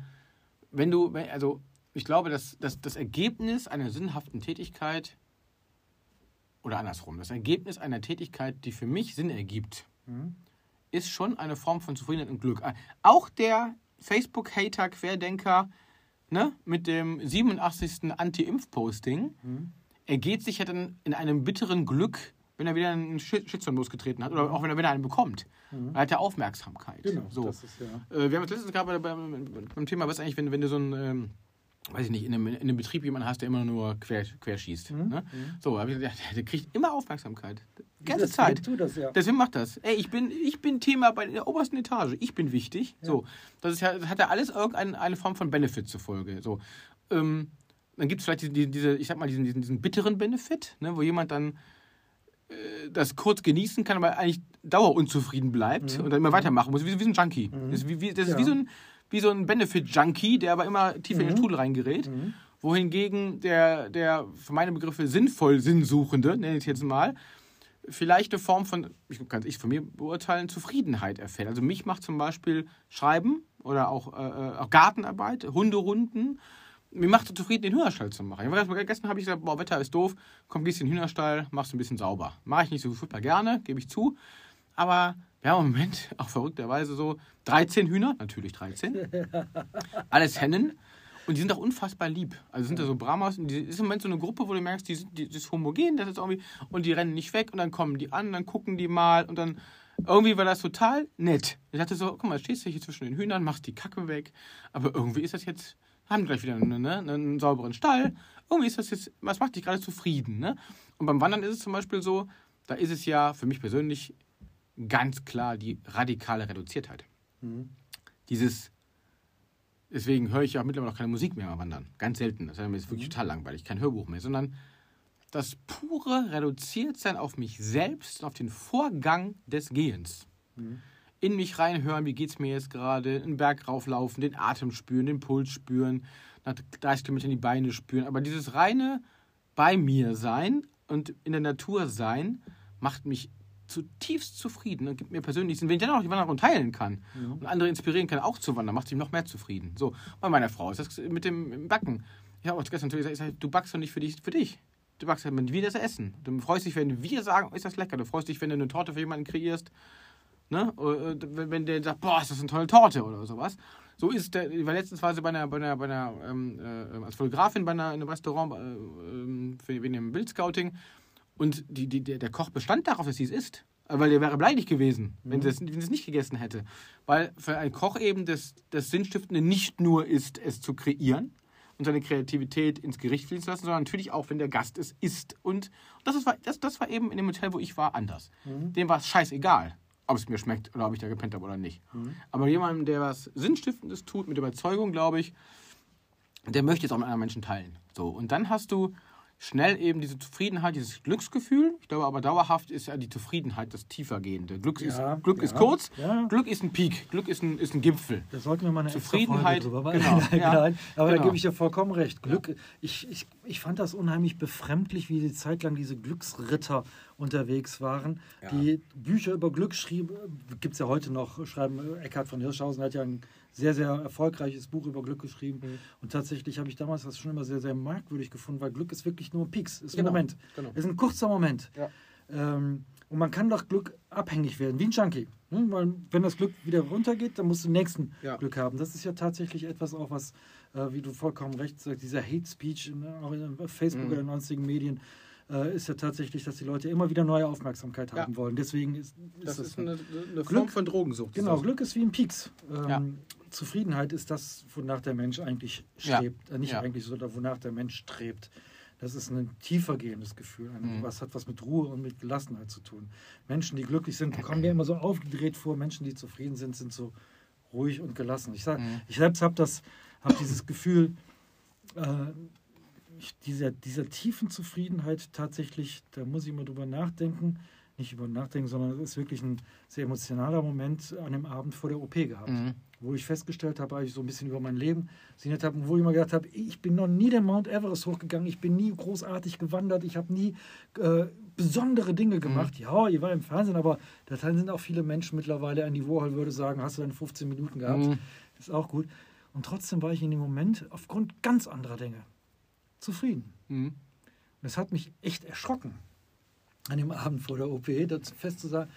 wenn du, also ich glaube, dass, dass das Ergebnis einer sinnhaften Tätigkeit, oder andersrum, das Ergebnis einer Tätigkeit, die für mich Sinn ergibt, Mhm. Ist schon eine Form von Zufriedenheit und Glück. Auch der Facebook-Hater, Querdenker, ne, mit dem 87. Anti-Impf-Posting, Mhm. ergeht sich ja dann in einem bitteren Glück, wenn er wieder einen Shit- Shitstorm losgetreten hat oder auch wenn er wieder einen bekommt. Mhm. Er hat ja Aufmerksamkeit. Genau, so. ist ja. Äh, wir haben uns letztens gerade beim, beim Thema, was eigentlich, wenn, wenn du so ein, ähm, weiß ich nicht, in einem, in einem Betrieb jemanden hast, der immer nur quer, querschießt. Mhm. Ne? So, hab ich gesagt, ja, der kriegt immer Aufmerksamkeit. Die ganze Das- Zeit. Das, ja. Deswegen macht das. Ey, ich bin, ich bin Thema bei der obersten Etage. Ich bin wichtig. So, das ist ja, das hat ja alles irgendeine eine Form von Benefit zur Folge. So, ähm, dann gibt es vielleicht diese, diese, ich sag mal, diesen, diesen, diesen bitteren Benefit, ne, wo jemand dann äh, das kurz genießen kann, aber eigentlich dauerunzufrieden bleibt und dann immer weitermachen muss, wie, wie so ein Junkie. Das ist, wie, wie, das ist Ja. wie so ein, wie so ein Benefit-Junkie, der aber immer tiefer in den Strudel reingerät. Wohingegen der, der für meine Begriffe sinnvoll Sinnsuchende, nenne ich es jetzt mal, vielleicht eine Form von, ich kann es von mir beurteilen, Zufriedenheit erfährt. Also mich macht zum Beispiel Schreiben oder auch, äh, äh auch Gartenarbeit, Hunderunden, mir macht es zufrieden, den Hühnerstall zu machen. Gestern habe ich gesagt, boah, Wetter ist doof, komm, gehst in den Hühnerstall, machst ein bisschen sauber. Mache ich nicht so super gerne, gebe ich zu. Aber wir haben im Moment auch verrückterweise so 13 Hühner, natürlich 13. Alles Hennen. Und die sind auch unfassbar lieb. Also sind da so Brahmas. Und die ist im Moment so eine Gruppe, wo du merkst, die, sind, die, ist homogen, das ist irgendwie. Und die rennen nicht weg und dann kommen die an, dann gucken die mal und dann. Irgendwie war das total nett. Ich dachte so, guck mal, stehst du hier zwischen den Hühnern, machst die Kacke weg. Aber irgendwie ist das jetzt. Haben gleich wieder eine, ne, einen sauberen Stall. Irgendwie ist das jetzt. Was macht dich gerade zufrieden, ne? Und beim Wandern ist es zum Beispiel so, da ist es ja für mich persönlich ganz klar die radikale Reduziertheit. Mhm. Dieses Deswegen höre ich ja mittlerweile auch keine Musik mehr am Wandern. Ganz selten. Das ist mir wirklich mhm. total langweilig. Kein Hörbuch mehr, sondern das pure Reduziertsein auf mich selbst auf den Vorgang des Gehens. Mhm. In mich reinhören, wie geht es mir jetzt gerade, einen Berg rauflaufen, den Atem spüren, den Puls spüren, nach 30 Kilometern die Beine spüren. Aber dieses reine bei mir sein und in der Natur sein macht mich zutiefst zufrieden und gibt mir persönlich wenn ich dann auch die Wanderung teilen kann ja. und andere inspirieren kann, auch zu wandern, macht sich noch mehr zufrieden. So, bei meiner Frau ist das mit dem Backen. Ich habe auch gestern natürlich gesagt, du backst doch nicht für dich, für dich. Du backst halt, wenn wir das essen. Du freust dich, wenn wir sagen, ist das lecker. Du freust dich, wenn du eine Torte für jemanden kreierst. Ne? Wenn der sagt, boah, ist das eine tolle Torte oder sowas. So ist der, ich war letztens war sie bei einer, bei einer, bei einer ähm, äh, als Fotografin bei einer, in einem Restaurant äh, ähm, für, wegen dem Bildscouting und die, die, der Koch bestand darauf, dass sie es isst. Weil der wäre beleidigt gewesen, mhm. wenn, sie es, wenn sie es nicht gegessen hätte. Weil für einen Koch eben das, das Sinnstiftende nicht nur ist, es zu kreieren und seine Kreativität ins Gericht fließen zu lassen, sondern natürlich auch, wenn der Gast es isst. Und das, war, das, das war eben in dem Hotel, wo ich war, anders. Mhm. Dem war es scheißegal, ob es mir schmeckt oder ob ich da gepennt habe oder nicht. Mhm. Aber jemand, der was Sinnstiftendes tut, mit Überzeugung, glaube ich, der möchte es auch mit anderen Menschen teilen. So, und dann hast du schnell eben diese Zufriedenheit, dieses Glücksgefühl. Ich glaube aber dauerhaft ist ja die Zufriedenheit das tiefergehende. Glück, ja, ist, Glück ja, ist kurz, ja. Glück ist ein Peak, Glück ist ein, ist ein Gipfel. Da sollten wir mal eine Zufriedenheit drüber genau, ja, Aber genau. da gebe ich dir vollkommen recht. Glück, ich, ich, ich fand das unheimlich befremdlich, wie die Zeit lang diese Glücksritter unterwegs waren, die Bücher über Glück schrieben. Gibt es ja heute noch, schreiben Eckhard von Hirschhausen hat ja ein sehr, sehr erfolgreiches Buch über Glück geschrieben. Mhm. Und tatsächlich habe ich damals das schon immer sehr, sehr merkwürdig gefunden, weil Glück ist wirklich nur ein Peaks, ist ein genau. Moment. Genau. Ist ein kurzer Moment. Ja. Ähm, und man kann doch Glück abhängig werden, wie ein Junkie. Ne? Weil wenn das Glück wieder runtergeht, dann musst du den nächsten ja. Glück haben. Das ist ja tatsächlich etwas auch, was, äh, wie du vollkommen recht sagst, dieser Hate Speech, ne, auch in Facebook mhm. oder in sonstigen Medien, äh, ist ja tatsächlich, dass die Leute immer wieder neue Aufmerksamkeit haben ja. wollen. Deswegen ist, ist das, das ist eine, eine Form von Drogensucht. Genau, Glück ist wie ein Peaks. Ähm, ja. Zufriedenheit ist das, wonach der Mensch eigentlich strebt. Ja. Äh, nicht eigentlich so, wonach der Mensch strebt. Das ist ein tiefer gehendes Gefühl. Mhm. Was hat was mit Ruhe und mit Gelassenheit zu tun. Menschen, die glücklich sind, kommen mir immer so aufgedreht vor. Menschen, die zufrieden sind, sind so ruhig und gelassen. Ich, sag, mhm. ich selbst habe hab dieses Gefühl, äh, ich, dieser, dieser tiefen Zufriedenheit tatsächlich, da muss ich mal drüber nachdenken, nicht über nachdenken, sondern es ist wirklich ein sehr emotionaler Moment an dem Abend vor der OP gehabt, mhm. wo ich festgestellt habe, als ich so ein bisschen über mein Leben sinniert habe, wo ich mir gedacht habe, ich bin noch nie den Mount Everest hochgegangen, ich bin nie großartig gewandert, ich habe nie äh, besondere Dinge mhm. gemacht. Mhm. Ja, ihr war im Fernsehen, aber da sind auch viele Menschen mittlerweile, Andy Warhol würde sagen, hast du deine 15 Minuten gehabt, mhm. ist auch gut. Und trotzdem war ich in dem Moment aufgrund ganz anderer Dinge zufrieden. Mhm. Und das hat mich echt erschrocken an dem Abend vor der OP, das fest zu sagen,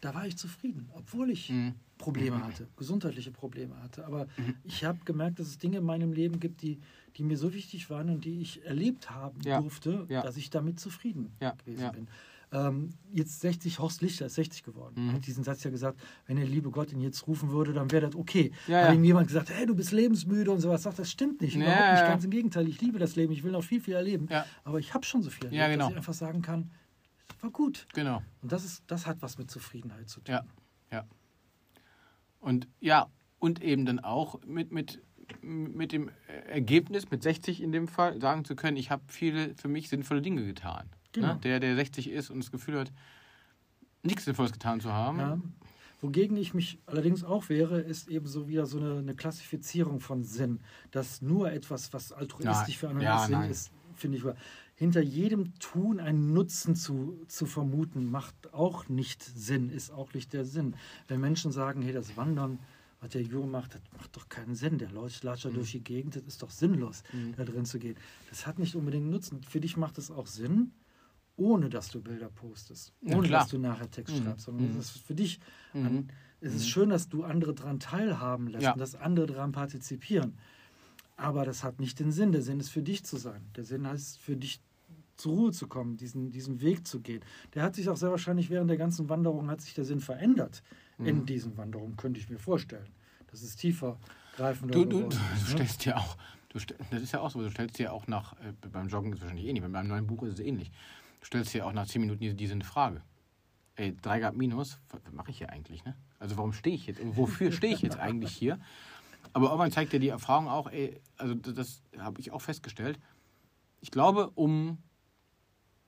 da war ich zufrieden, obwohl ich mhm. Probleme mhm. hatte, gesundheitliche Probleme hatte. Aber mhm. ich habe gemerkt, dass es Dinge in meinem Leben gibt, die, die mir so wichtig waren und die ich erlebt haben ja. durfte, ja. dass ich damit zufrieden ja. gewesen bin. Ähm, jetzt 60, Horst Lichter ist 60 geworden. Mhm. Er hat diesen Satz ja gesagt, wenn der liebe Gott ihn jetzt rufen würde, dann wäre das okay. Ja, hat ihm jemand gesagt, hey, du bist lebensmüde und sowas. Sagt, das stimmt nicht. Überhaupt nicht. Ganz im Gegenteil. Ich liebe das Leben. Ich will noch viel, viel erleben. Aber ich habe schon so viel erlebt, genau. dass ich einfach sagen kann, war gut. Genau. Und das, ist, das hat was mit Zufriedenheit zu tun. Ja, ja. Und ja, und eben dann auch mit, mit, mit dem Ergebnis, mit 60 in dem Fall, sagen zu können, ich habe viele für mich sinnvolle Dinge getan. Genau. Ne? Der, der 60 ist und das Gefühl hat, nichts Sinnvolles getan zu haben. Ja. Wogegen ich mich allerdings auch wäre, ist eben so wieder so eine, eine Klassifizierung von Sinn. Dass nur etwas, was altruistisch Ja, für andere ja, Sinn nein. ist, finde ich. Hinter jedem Tun einen Nutzen zu, zu vermuten, macht auch nicht Sinn, ist auch nicht der Sinn. Wenn Menschen sagen, hey, das Wandern, was der Jure macht, das macht doch keinen Sinn. Der latscht Mhm. durch die Gegend, das ist doch sinnlos, da drin zu gehen. Das hat nicht unbedingt einen Nutzen. Für dich macht es auch Sinn, ohne dass du Bilder postest, Ja, ohne dass du nachher Text Mhm. schreibst, sondern Mhm. es ist für dich, Mhm. an, es ist schön, dass du andere daran teilhaben lässt Ja. und dass andere daran partizipieren. Aber das hat nicht den Sinn. Der Sinn ist für dich zu sein. Der Sinn heißt für dich zur Ruhe zu kommen, diesen, diesen Weg zu gehen. Der hat sich auch sehr wahrscheinlich während der ganzen Wanderung hat sich der Sinn verändert. Mhm. In diesen Wanderungen könnte ich mir vorstellen. Das ist tiefer greifender. Du, du, du, du ne? stellst dir auch, das ist ja auch so, du stellst dir auch nach, äh, beim Joggen ist es wahrscheinlich ähnlich, beim neuen Buch ist es ähnlich. Du stellst dir auch nach 10 Minuten diese, diese Frage. Ey, 3 Grad minus, was, mache ich hier eigentlich? Ne? Also warum stehe ich jetzt? Wofür stehe ich jetzt eigentlich hier? Aber irgendwann zeigt dir die Erfahrung auch, ey, also das, das habe ich auch festgestellt. Ich glaube, um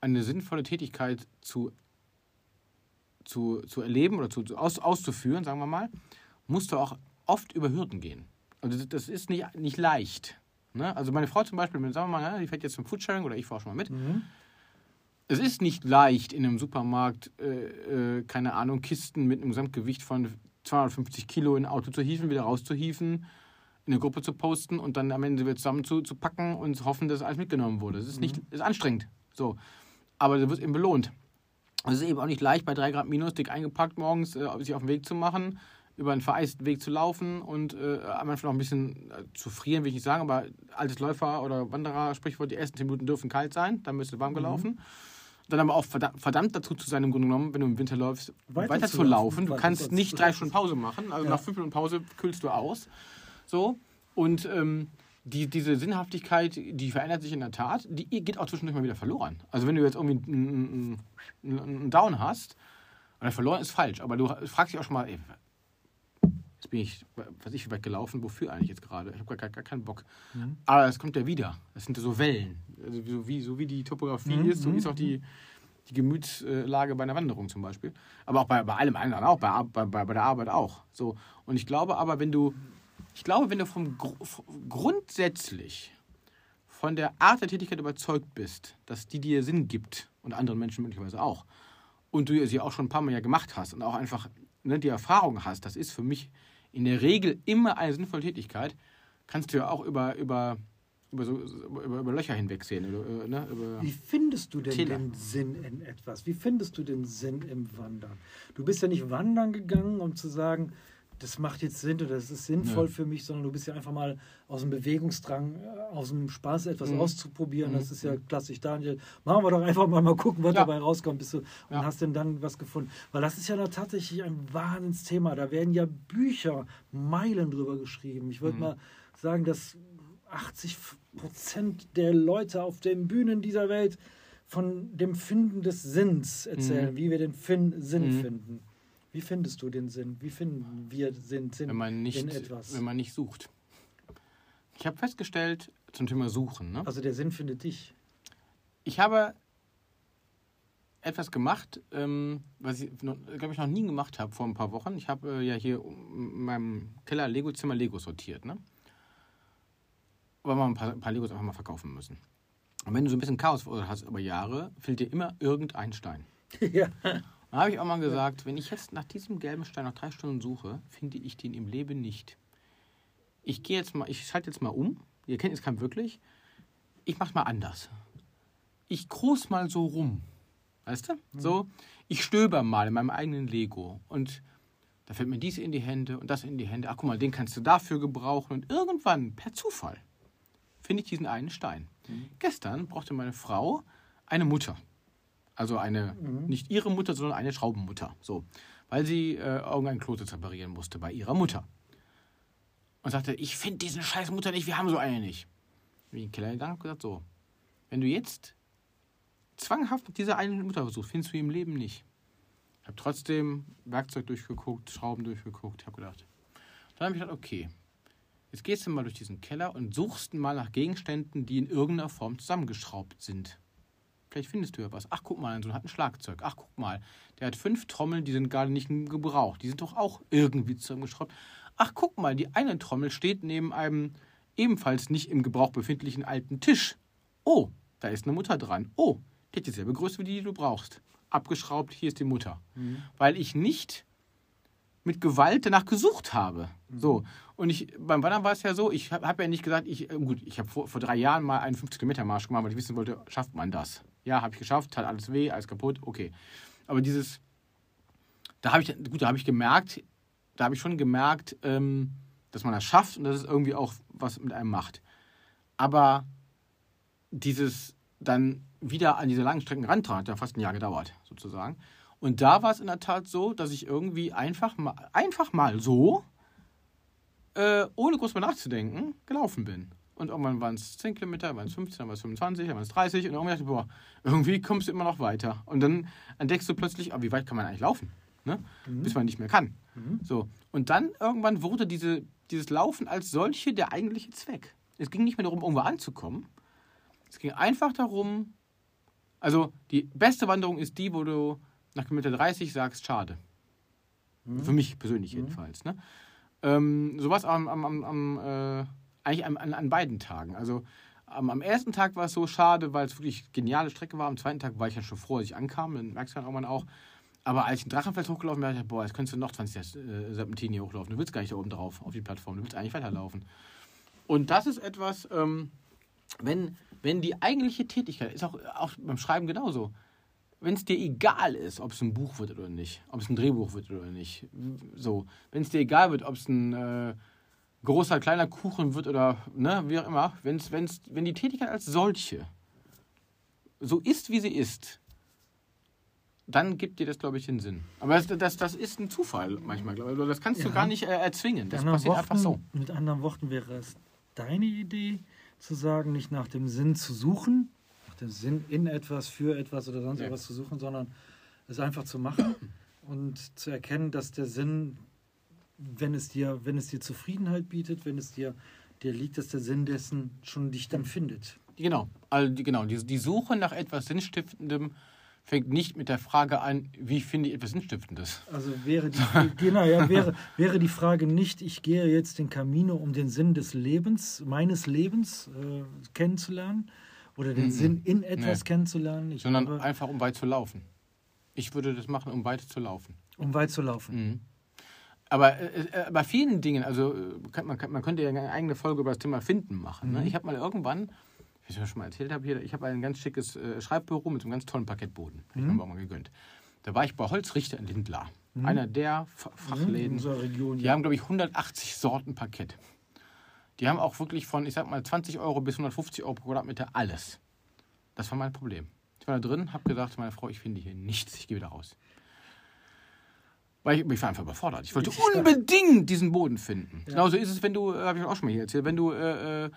eine sinnvolle Tätigkeit zu, zu, zu erleben oder zu, aus, auszuführen, sagen wir mal, musst du auch oft über Hürden gehen. Also das- ist nicht, nicht leicht. Ne? Also meine Frau zum Beispiel, sagen wir mal, ne, die fährt jetzt zum Foodsharing oder ich fahre schon mal mit. Mhm. Es ist nicht leicht in einem Supermarkt, äh, äh, keine Ahnung, Kisten mit einem Gesamtgewicht von 250 Kilo in ein Auto zu hieven, wieder rauszuhieven, in eine Gruppe zu posten und dann am Ende wieder zusammen zu, zu packen und hoffen, dass alles mitgenommen wurde. Es ist nicht, ist anstrengend. So. Aber du wirst eben belohnt. Es ist eben auch nicht leicht, bei 3 Grad minus dick eingepackt morgens äh, sich auf den Weg zu machen, über einen vereisten Weg zu laufen und äh, am Anfang noch ein bisschen äh, zu frieren, will ich nicht sagen, aber altes Läufer- oder Wanderer-Sprichwort, die ersten 10 Minuten dürfen kalt sein, dann du warm gelaufen. Dann aber auch verdammt, dazu zu sein, im Grunde genommen, wenn du im Winter läufst, Weiter weiter, zu zu laufen. Du kannst nicht drei Stunden Pause machen. Also Ja. nach fünf Minuten Pause kühlst du aus. So. Und ähm, die, diese Sinnhaftigkeit, die verändert sich in der Tat, die geht auch zwischendurch mal wieder verloren. Also wenn du jetzt irgendwie einen, einen, einen Down hast, oder verloren ist falsch, aber du fragst dich auch schon mal, ey, jetzt bin ich, weiß ich, wie weit gelaufen, wofür eigentlich jetzt gerade? Ich habe gar, gar keinen Bock. Mhm. Aber es kommt ja wieder. Das sind ja so Wellen. Also so, wie, so wie die Topografie Mhm, ist, so mhm, ist auch die, die Gemütslage bei einer Wanderung zum Beispiel. Aber auch bei, bei allem anderen auch, bei, bei, bei der Arbeit auch. So. Und ich glaube aber, wenn du, ich glaube, wenn du vom Gru- grundsätzlich von der Art der Tätigkeit überzeugt bist, dass die dir Sinn gibt und anderen Menschen möglicherweise auch, und du sie auch schon ein paar Mal ja gemacht hast und auch einfach ne, die Erfahrung hast, das ist für mich in der Regel immer eine sinnvolle Tätigkeit, kannst du ja auch über, über, über, so, über, über Löcher hinwegsehen. Oder, äh, ne, über, Wie findest du denn Täler. den Sinn in etwas? Wie findest du den Sinn im Wandern? Du bist ja nicht wandern gegangen, um zu sagen, das macht jetzt Sinn oder das ist sinnvoll Nö. für mich, sondern du bist ja einfach mal aus dem Bewegungsdrang, äh, aus dem Spaß etwas Mhm. auszuprobieren. Mhm. Das ist ja klassisch, Daniel. Machen wir doch einfach mal, mal gucken, was Ja. dabei rauskommt. Bist du, und Ja. hast denn dann was gefunden? Weil das ist ja tatsächlich ein Wahnsinnsthema. Da werden ja Bücher, Meilen drüber geschrieben. Ich würde Mhm. mal sagen, dass 80 Prozent der Leute auf den Bühnen dieser Welt von dem Finden des Sinns erzählen, Mhm. wie wir den fin Sinn Mhm. finden. Wie findest du den Sinn? Wie finden wir den Sinn wenn, man nicht, in etwas? wenn man nicht sucht. Ich habe festgestellt, zum Thema Suchen, ne? also der Sinn findet dich. ich habe etwas gemacht, ähm, was ich, glaube ich, noch nie gemacht habe vor ein paar Wochen. Ich habe äh, ja hier in meinem Keller Lego-Zimmer Lego sortiert, ne? Weil wir ein paar, ein paar Legos einfach mal verkaufen müssen. Und wenn du so ein bisschen Chaos hast über Jahre, fehlt dir immer irgendein Stein. ja. Da habe ich auch mal gesagt, wenn ich jetzt nach diesem gelben Stein noch drei Stunden suche, finde ich den im Leben nicht. Ich gehe jetzt mal, ich schalte jetzt mal um. Ihr kennt jetzt keinen wirklich. Ich mach's mal anders. Ich groß mal so rum. Weißt du? So, ich stöber mal in meinem eigenen Lego und da fällt mir dies in die Hände und das in die Hände. Ach, guck mal, den kannst du dafür gebrauchen. Und irgendwann, per Zufall, finde ich diesen einen Stein. Gestern brauchte meine Frau eine Mutter. Also eine, nicht ihre Mutter, sondern eine Schraubenmutter. So. Weil sie äh, irgendein Klositz reparieren musste bei ihrer Mutter. Und sagte, ich finde diesen scheiß Mutter nicht, wir haben so eine nicht. Bin ich in den Keller gegangen und gesagt, so, wenn du jetzt zwanghaft mit dieser einen Mutter versuchst, findest du im Leben nicht. Ich habe trotzdem Werkzeug durchgeguckt, Schrauben durchgeguckt, habe gedacht. Dann habe ich gedacht, okay, jetzt gehst du mal durch diesen Keller und suchst mal nach Gegenständen, die in irgendeiner Form zusammengeschraubt sind. Vielleicht findest du ja was. Ach, guck mal, so hat ein Schlagzeug. Ach, guck mal, der hat fünf Trommeln, die sind gerade nicht gebraucht. Die sind doch auch irgendwie zusammengeschraubt. Ach, guck mal, die eine Trommel steht neben einem ebenfalls nicht im Gebrauch befindlichen alten Tisch. Oh, da ist eine Mutter dran. Oh, die hat dieselbe Größe wie die, die du brauchst. Abgeschraubt, hier ist die Mutter. Mhm. Weil ich nicht mit Gewalt danach gesucht habe. Mhm. So. Und ich, beim Wandern war es ja so, ich habe hab ja nicht gesagt, ich, äh, gut, ich habe vor, vor drei Jahren mal einen 50-Kilometer-Marsch gemacht, weil ich wissen wollte, schafft man das? Ja, habe ich geschafft, hat alles weh, alles kaputt, okay. Aber dieses, da habe ich, gut, da habe ich gemerkt, da habe ich schon gemerkt, ähm, dass man das schafft und dass es irgendwie auch was mit einem macht. Aber dieses dann wieder an diese langen Strecken rantragen, hat ja fast ein Jahr gedauert, sozusagen. Und da war es in der Tat so, dass ich irgendwie einfach mal, einfach mal so, äh, ohne groß mal nachzudenken, gelaufen bin. Und irgendwann waren es 10 Kilometer, waren es 15, dann waren es 25, dann waren es 30 und irgendwann dachte ich, boah, irgendwie kommst du immer noch weiter. Und dann entdeckst du plötzlich, oh, wie weit kann man eigentlich laufen? Ne? Mhm. Bis man nicht mehr kann. Mhm. So. Und dann irgendwann wurde diese, dieses Laufen als solche der eigentliche Zweck. Es ging nicht mehr darum, irgendwo anzukommen. Es ging einfach darum, also die beste Wanderung ist die, wo du nach Kilometer 30 sagst, schade. Mhm. Für mich persönlich mhm. jedenfalls. Ne? Ähm, sowas am, am, am, äh, eigentlich an, an, beiden Tagen. Also am, ersten Tag war es so schade, weil es wirklich geniale Strecke war. Am zweiten Tag war ich ja schon froh, als ich ankam. Dann merkst du dann irgendwann auch. Aber als ich den Drachenfels hochgelaufen bin, dachte ich, boah, jetzt könntest du noch 20 äh, Serpentinen hier hochlaufen. Du willst gar nicht da oben drauf, auf die Plattform. Du willst eigentlich weiterlaufen. Und das ist etwas, ähm, wenn, wenn die eigentliche Tätigkeit, ist auch, auch beim Schreiben genauso, wenn es dir egal ist, ob es ein Buch wird oder nicht, ob es ein Drehbuch wird oder nicht, so, wenn es dir egal wird, ob es ein äh, großer, kleiner Kuchen wird oder ne, wie auch immer, wenn's, wenn's, wenn die Tätigkeit als solche so ist, wie sie ist, dann gibt dir das, glaube ich, den Sinn. Aber das, das, das ist ein Zufall manchmal, glaube ich. Das kannst ja. du gar nicht äh, erzwingen. Das passiert Worten, einfach so. Mit anderen Worten wäre es deine Idee, zu sagen, nicht nach dem Sinn zu suchen, den Sinn in etwas, für etwas oder sonst ja. etwas zu suchen, sondern es einfach zu machen und zu erkennen, dass der Sinn, wenn es dir, wenn es dir Zufriedenheit bietet, wenn es dir, dir liegt, dass der Sinn dessen schon dich dann findet. Genau, also die, genau, die, die Suche nach etwas Sinnstiftendem fängt nicht mit der Frage an, wie finde ich etwas Sinnstiftendes. Also wäre die, genau, ja, wäre, wäre die Frage nicht, ich gehe jetzt den Camino, um den Sinn des Lebens, meines Lebens äh, kennenzulernen, oder den mhm. Sinn in etwas nee. kennenzulernen. Ich Sondern glaube, einfach, um weit zu laufen. Ich würde das machen, um weit zu laufen. Um weit zu laufen. Mhm. Aber äh, äh bei vielen Dingen, also kann, man, man könnte ja eine eigene Folge über das Thema Finden machen. Ne? Mhm. Ich habe mal irgendwann, wie ich schon mal erzählt habe, hier, ich habe ein ganz schickes äh, Schreibbüro mit so einem ganz tollen Parkettboden. Mhm. Ich habe mir mal gegönnt. Da war ich bei Holzrichter in Lindlar. Mhm. Einer der Fachläden. Mhm, Region, die ja. haben, glaube ich, 180 Sorten Parkett. Die haben auch wirklich von, ich sag mal, 20 Euro bis 150 Euro pro Quadratmeter alles. Das war mein Problem. Ich war da drin, habe gesagt, meine Frau, ich finde hier nichts, ich gehe wieder raus. Weil ich, ich war einfach überfordert. Ich wollte unbedingt diesen Boden finden. Ja. Genauso ist es, wenn du, äh, habe ich auch schon mal hier erzählt, wenn du äh, äh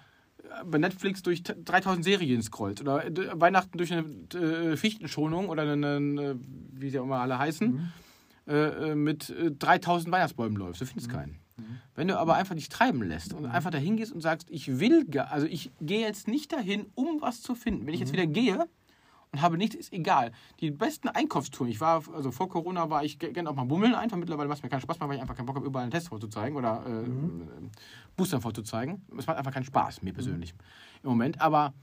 bei Netflix durch 3000 Serien scrollst oder äh, Weihnachten durch eine äh, Fichtenschonung oder eine, eine, wie sie auch immer alle heißen, mhm. äh, mit 3000 Weihnachtsbäumen läufst. Du findest mhm. keinen. Mhm. Wenn du aber einfach dich treiben lässt und einfach dahin gehst und sagst, ich will, also ich gehe jetzt nicht dahin, um was zu finden. Wenn ich jetzt mhm. wieder gehe und habe nichts, ist egal. Die besten Einkaufstouren, ich war, also vor Corona war ich gerne auch mal bummeln einfach. Mittlerweile macht es mir keinen Spaß mehr, weil ich einfach keinen Bock habe, überall einen Test vorzuzeigen oder äh, mhm. Booster vorzuzeigen. Es macht einfach keinen Spaß, mir persönlich mhm. im Moment. Aber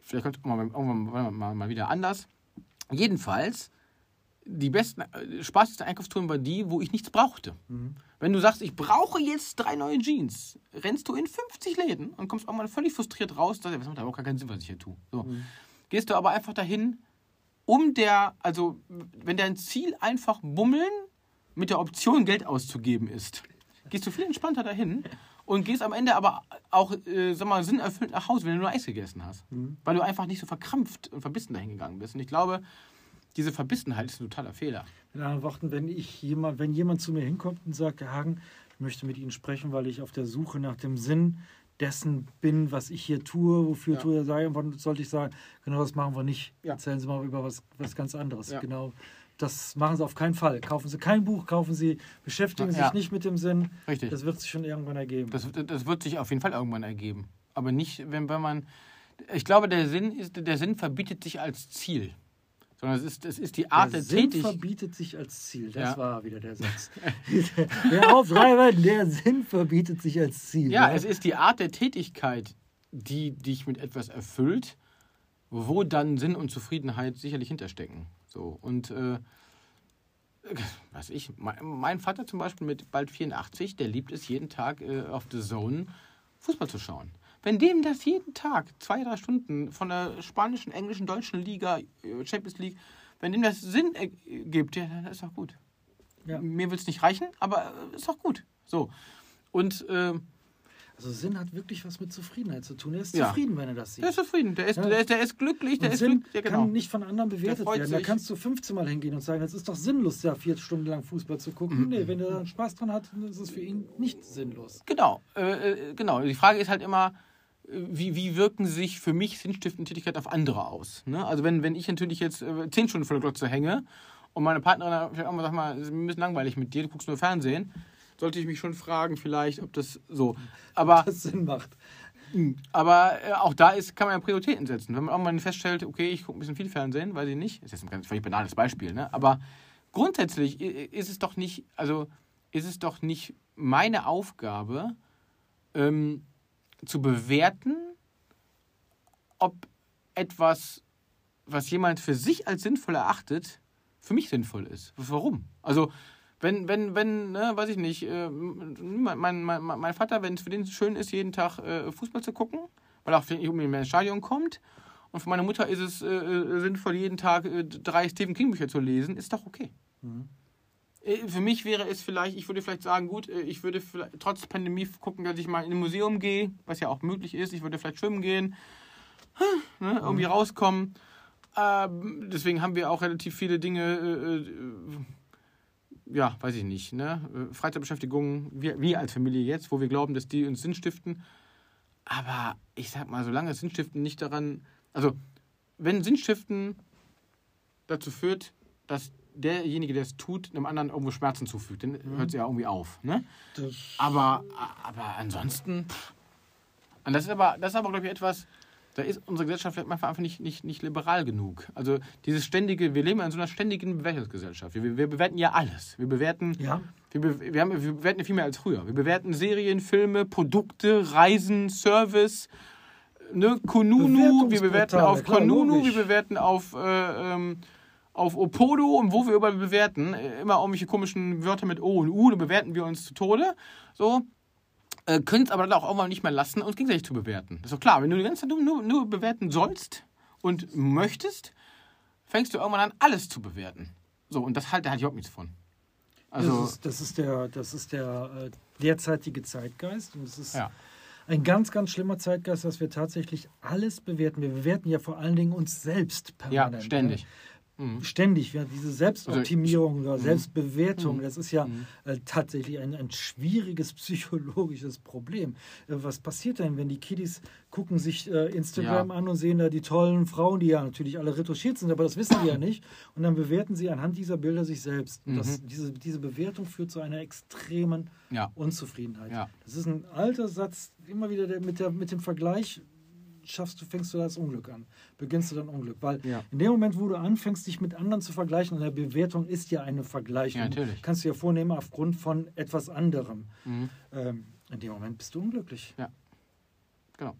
vielleicht kommt es irgendwann mal, mal wieder anders. Jedenfalls die besten, äh, spaßigsten Einkaufstouren waren die, wo ich nichts brauchte. Mhm. Wenn du sagst, ich brauche jetzt drei neue Jeans, rennst du in 50 Läden und kommst auch mal völlig frustriert raus, das macht aber auch gar keinen Sinn, was ich hier tue. So. Mhm. Gehst du aber einfach dahin, um der, also wenn dein Ziel einfach bummeln mit der Option Geld auszugeben ist, gehst du viel entspannter dahin und gehst am Ende aber auch, äh, sag mal, sinnerfüllt nach Hause, wenn du nur Eis gegessen hast. Mhm. Weil du einfach nicht so verkrampft und verbissen dahin gegangen bist. Und ich glaube, diese Verbissenheit ist ein totaler Fehler. Mit anderen Worten, wenn, ich jemand, wenn jemand zu mir hinkommt und sagt, Herr Hagen, ich möchte mit Ihnen sprechen, weil ich auf der Suche nach dem Sinn dessen bin, was ich hier tue, wofür ja. tue sei, und sollte ich sagen, genau das machen wir nicht. Ja. Erzählen Sie mal über was, was ganz anderes. Ja. Genau. Das machen Sie auf keinen Fall. Kaufen Sie kein Buch, kaufen Sie, beschäftigen Sie sich nicht mit dem Sinn. Richtig. Das wird sich schon irgendwann ergeben. Das, das wird sich auf jeden Fall irgendwann ergeben. Aber nicht, wenn, wenn man Ich glaube, der Sinn, ist, der Sinn verbietet sich als Ziel. Sondern es ist, es ist die Art der der, Sinn Tätigkeit. verbietet sich als Ziel. Das Ja. war wieder der Satz. der Aufschreiber, der Sinn verbietet sich als Ziel. Ja, es ist die Art der Tätigkeit, die dich mit etwas erfüllt, wo dann Sinn und Zufriedenheit sicherlich hinterstecken. So und äh, was ich, mein, mein Vater zum Beispiel mit bald 84, der liebt es jeden Tag äh, auf The Zone Fußball zu schauen. Wenn dem das jeden Tag zwei, drei Stunden von der spanischen, englischen, deutschen Liga, äh, Champions League, wenn dem das Sinn ergibt, ja, dann ist doch gut. Ja. Mir wird es nicht reichen, aber äh, ist doch gut. So. Und äh, Also Sinn hat wirklich was mit Zufriedenheit zu tun. Er ist Ja. zufrieden, wenn er das sieht. Der ist zufrieden, der ist, Ja. der ist, der ist glücklich, der Und ist Sinn glücklich. Ja, genau. kann nicht von anderen bewertet werden. Da sich. kannst du 15 Mal hingehen und sagen, es ist doch sinnlos, da vier Stunden lang Fußball zu gucken. Mhm. Nee, wenn er dann Spaß dran hat, dann ist es für ihn nicht sinnlos. Genau, äh, äh, genau. Die Frage ist halt immer, wie, wie wirken sich für mich sinnstiftende Tätigkeiten auf andere aus? Ne? Also wenn, wenn ich natürlich jetzt äh, zehn Stunden vor der Glotze hänge und meine Partnerin vielleicht auch mal sagt mal, es ist ein bisschen langweilig mit dir, du guckst nur Fernsehen, sollte ich mich schon fragen vielleicht, ob das so. Aber Das Sinn macht. Aber äh, auch da ist, kann man ja Prioritäten setzen. Wenn man irgendwann feststellt, okay, ich gucke ein bisschen viel Fernsehen, weiß ich nicht, ist jetzt ein ganz völlig banales Beispiel, ne? aber grundsätzlich ist es doch nicht, also ist es doch nicht meine Aufgabe, ähm, zu bewerten, ob etwas, was jemand für sich als sinnvoll erachtet, für mich sinnvoll ist. Warum? Also, wenn, wenn, wenn, ne, weiß ich nicht, äh, mein, mein, mein, Vater, wenn es für den schön ist, jeden Tag äh, Fußball zu gucken, weil er auch nicht unbedingt mehr ins Stadion kommt, und für meine Mutter ist es äh, äh, sinnvoll, jeden Tag äh, drei Stephen King-Bücher zu lesen, ist doch okay. Äh, Für mich wäre es vielleicht, ich würde vielleicht sagen, gut, äh, ich würde trotz Pandemie gucken, dass ich mal in ein Museum gehe, was ja auch möglich ist. Ich würde vielleicht schwimmen gehen, ne, irgendwie rauskommen. Ähm, deswegen haben wir auch relativ viele Dinge, äh, äh, ja, weiß ich nicht, ne? äh, Freizeitbeschäftigung, wir, wir als Familie jetzt, wo wir glauben, dass die uns Sinn stiften. Aber ich sag mal, solange Sinnstiften nicht daran, also wenn Sinnstiften dazu führt, dass derjenige, der es tut, einem anderen irgendwo Schmerzen zufügt, dann hört es ja irgendwie auf. Ne? Aber, aber ansonsten. pff. Und das ist aber, das ist aber, glaube ich, etwas, da ist unsere Gesellschaft vielleicht manchmal einfach nicht, nicht, nicht liberal genug. Also dieses ständige, wir leben in so einer ständigen Bewertungsgesellschaft. Wir, wir bewerten ja alles. Wir bewerten, ja, wir, be, wir, haben, wir bewerten viel mehr als früher. Wir bewerten Serien, Filme, Produkte, Reisen, Service, ne, Konunu, wir bewerten auf Konunu, wir bewerten auf, äh, ähm, auf Opodo und wo wir überall bewerten. Äh, Immer irgendwelche komischen Wörter mit O und U, da bewerten wir uns zu Tode. So. Äh, können es aber dann auch irgendwann nicht mehr lassen, uns gegenseitig zu bewerten. Das ist doch klar, wenn du die ganze Zeit nur, nur, bewerten sollst und möchtest, fängst du irgendwann an, alles zu bewerten. So, und das halt, da hatte ich überhaupt nichts von. Also, das, ist, das ist der, das ist der äh, derzeitige Zeitgeist und es ist ja. ein ganz, ganz schlimmer Zeitgeist, dass wir tatsächlich alles bewerten. Wir bewerten ja vor allen Dingen uns selbst ja, permanent. ständig. Mhm. Ständig, ja, diese Selbstoptimierung oder Selbstbewertung, Mhm. das ist ja Mhm. äh, tatsächlich ein, ein schwieriges psychologisches Problem. Äh, was passiert denn, wenn die Kiddies gucken sich äh, Instagram Ja. an und sehen da die tollen Frauen, die ja natürlich alle retuschiert sind, aber das wissen die ja nicht. Und dann bewerten sie anhand dieser Bilder sich selbst. Das, Mhm. diese, diese Bewertung führt zu einer extremen Ja. Unzufriedenheit. Ja. Das ist ein alter Satz, immer wieder der, mit, der, mit dem Vergleich schaffst du, fängst du das Unglück an, beginnst du dann Unglück. Weil Ja. in dem Moment, wo du anfängst, dich mit anderen zu vergleichen, und eine Bewertung ist ja eine Vergleichung, Ja, natürlich. kannst du ja vornehmen aufgrund von etwas anderem. Mhm. Ähm, in dem Moment bist du unglücklich. Ja. Genau.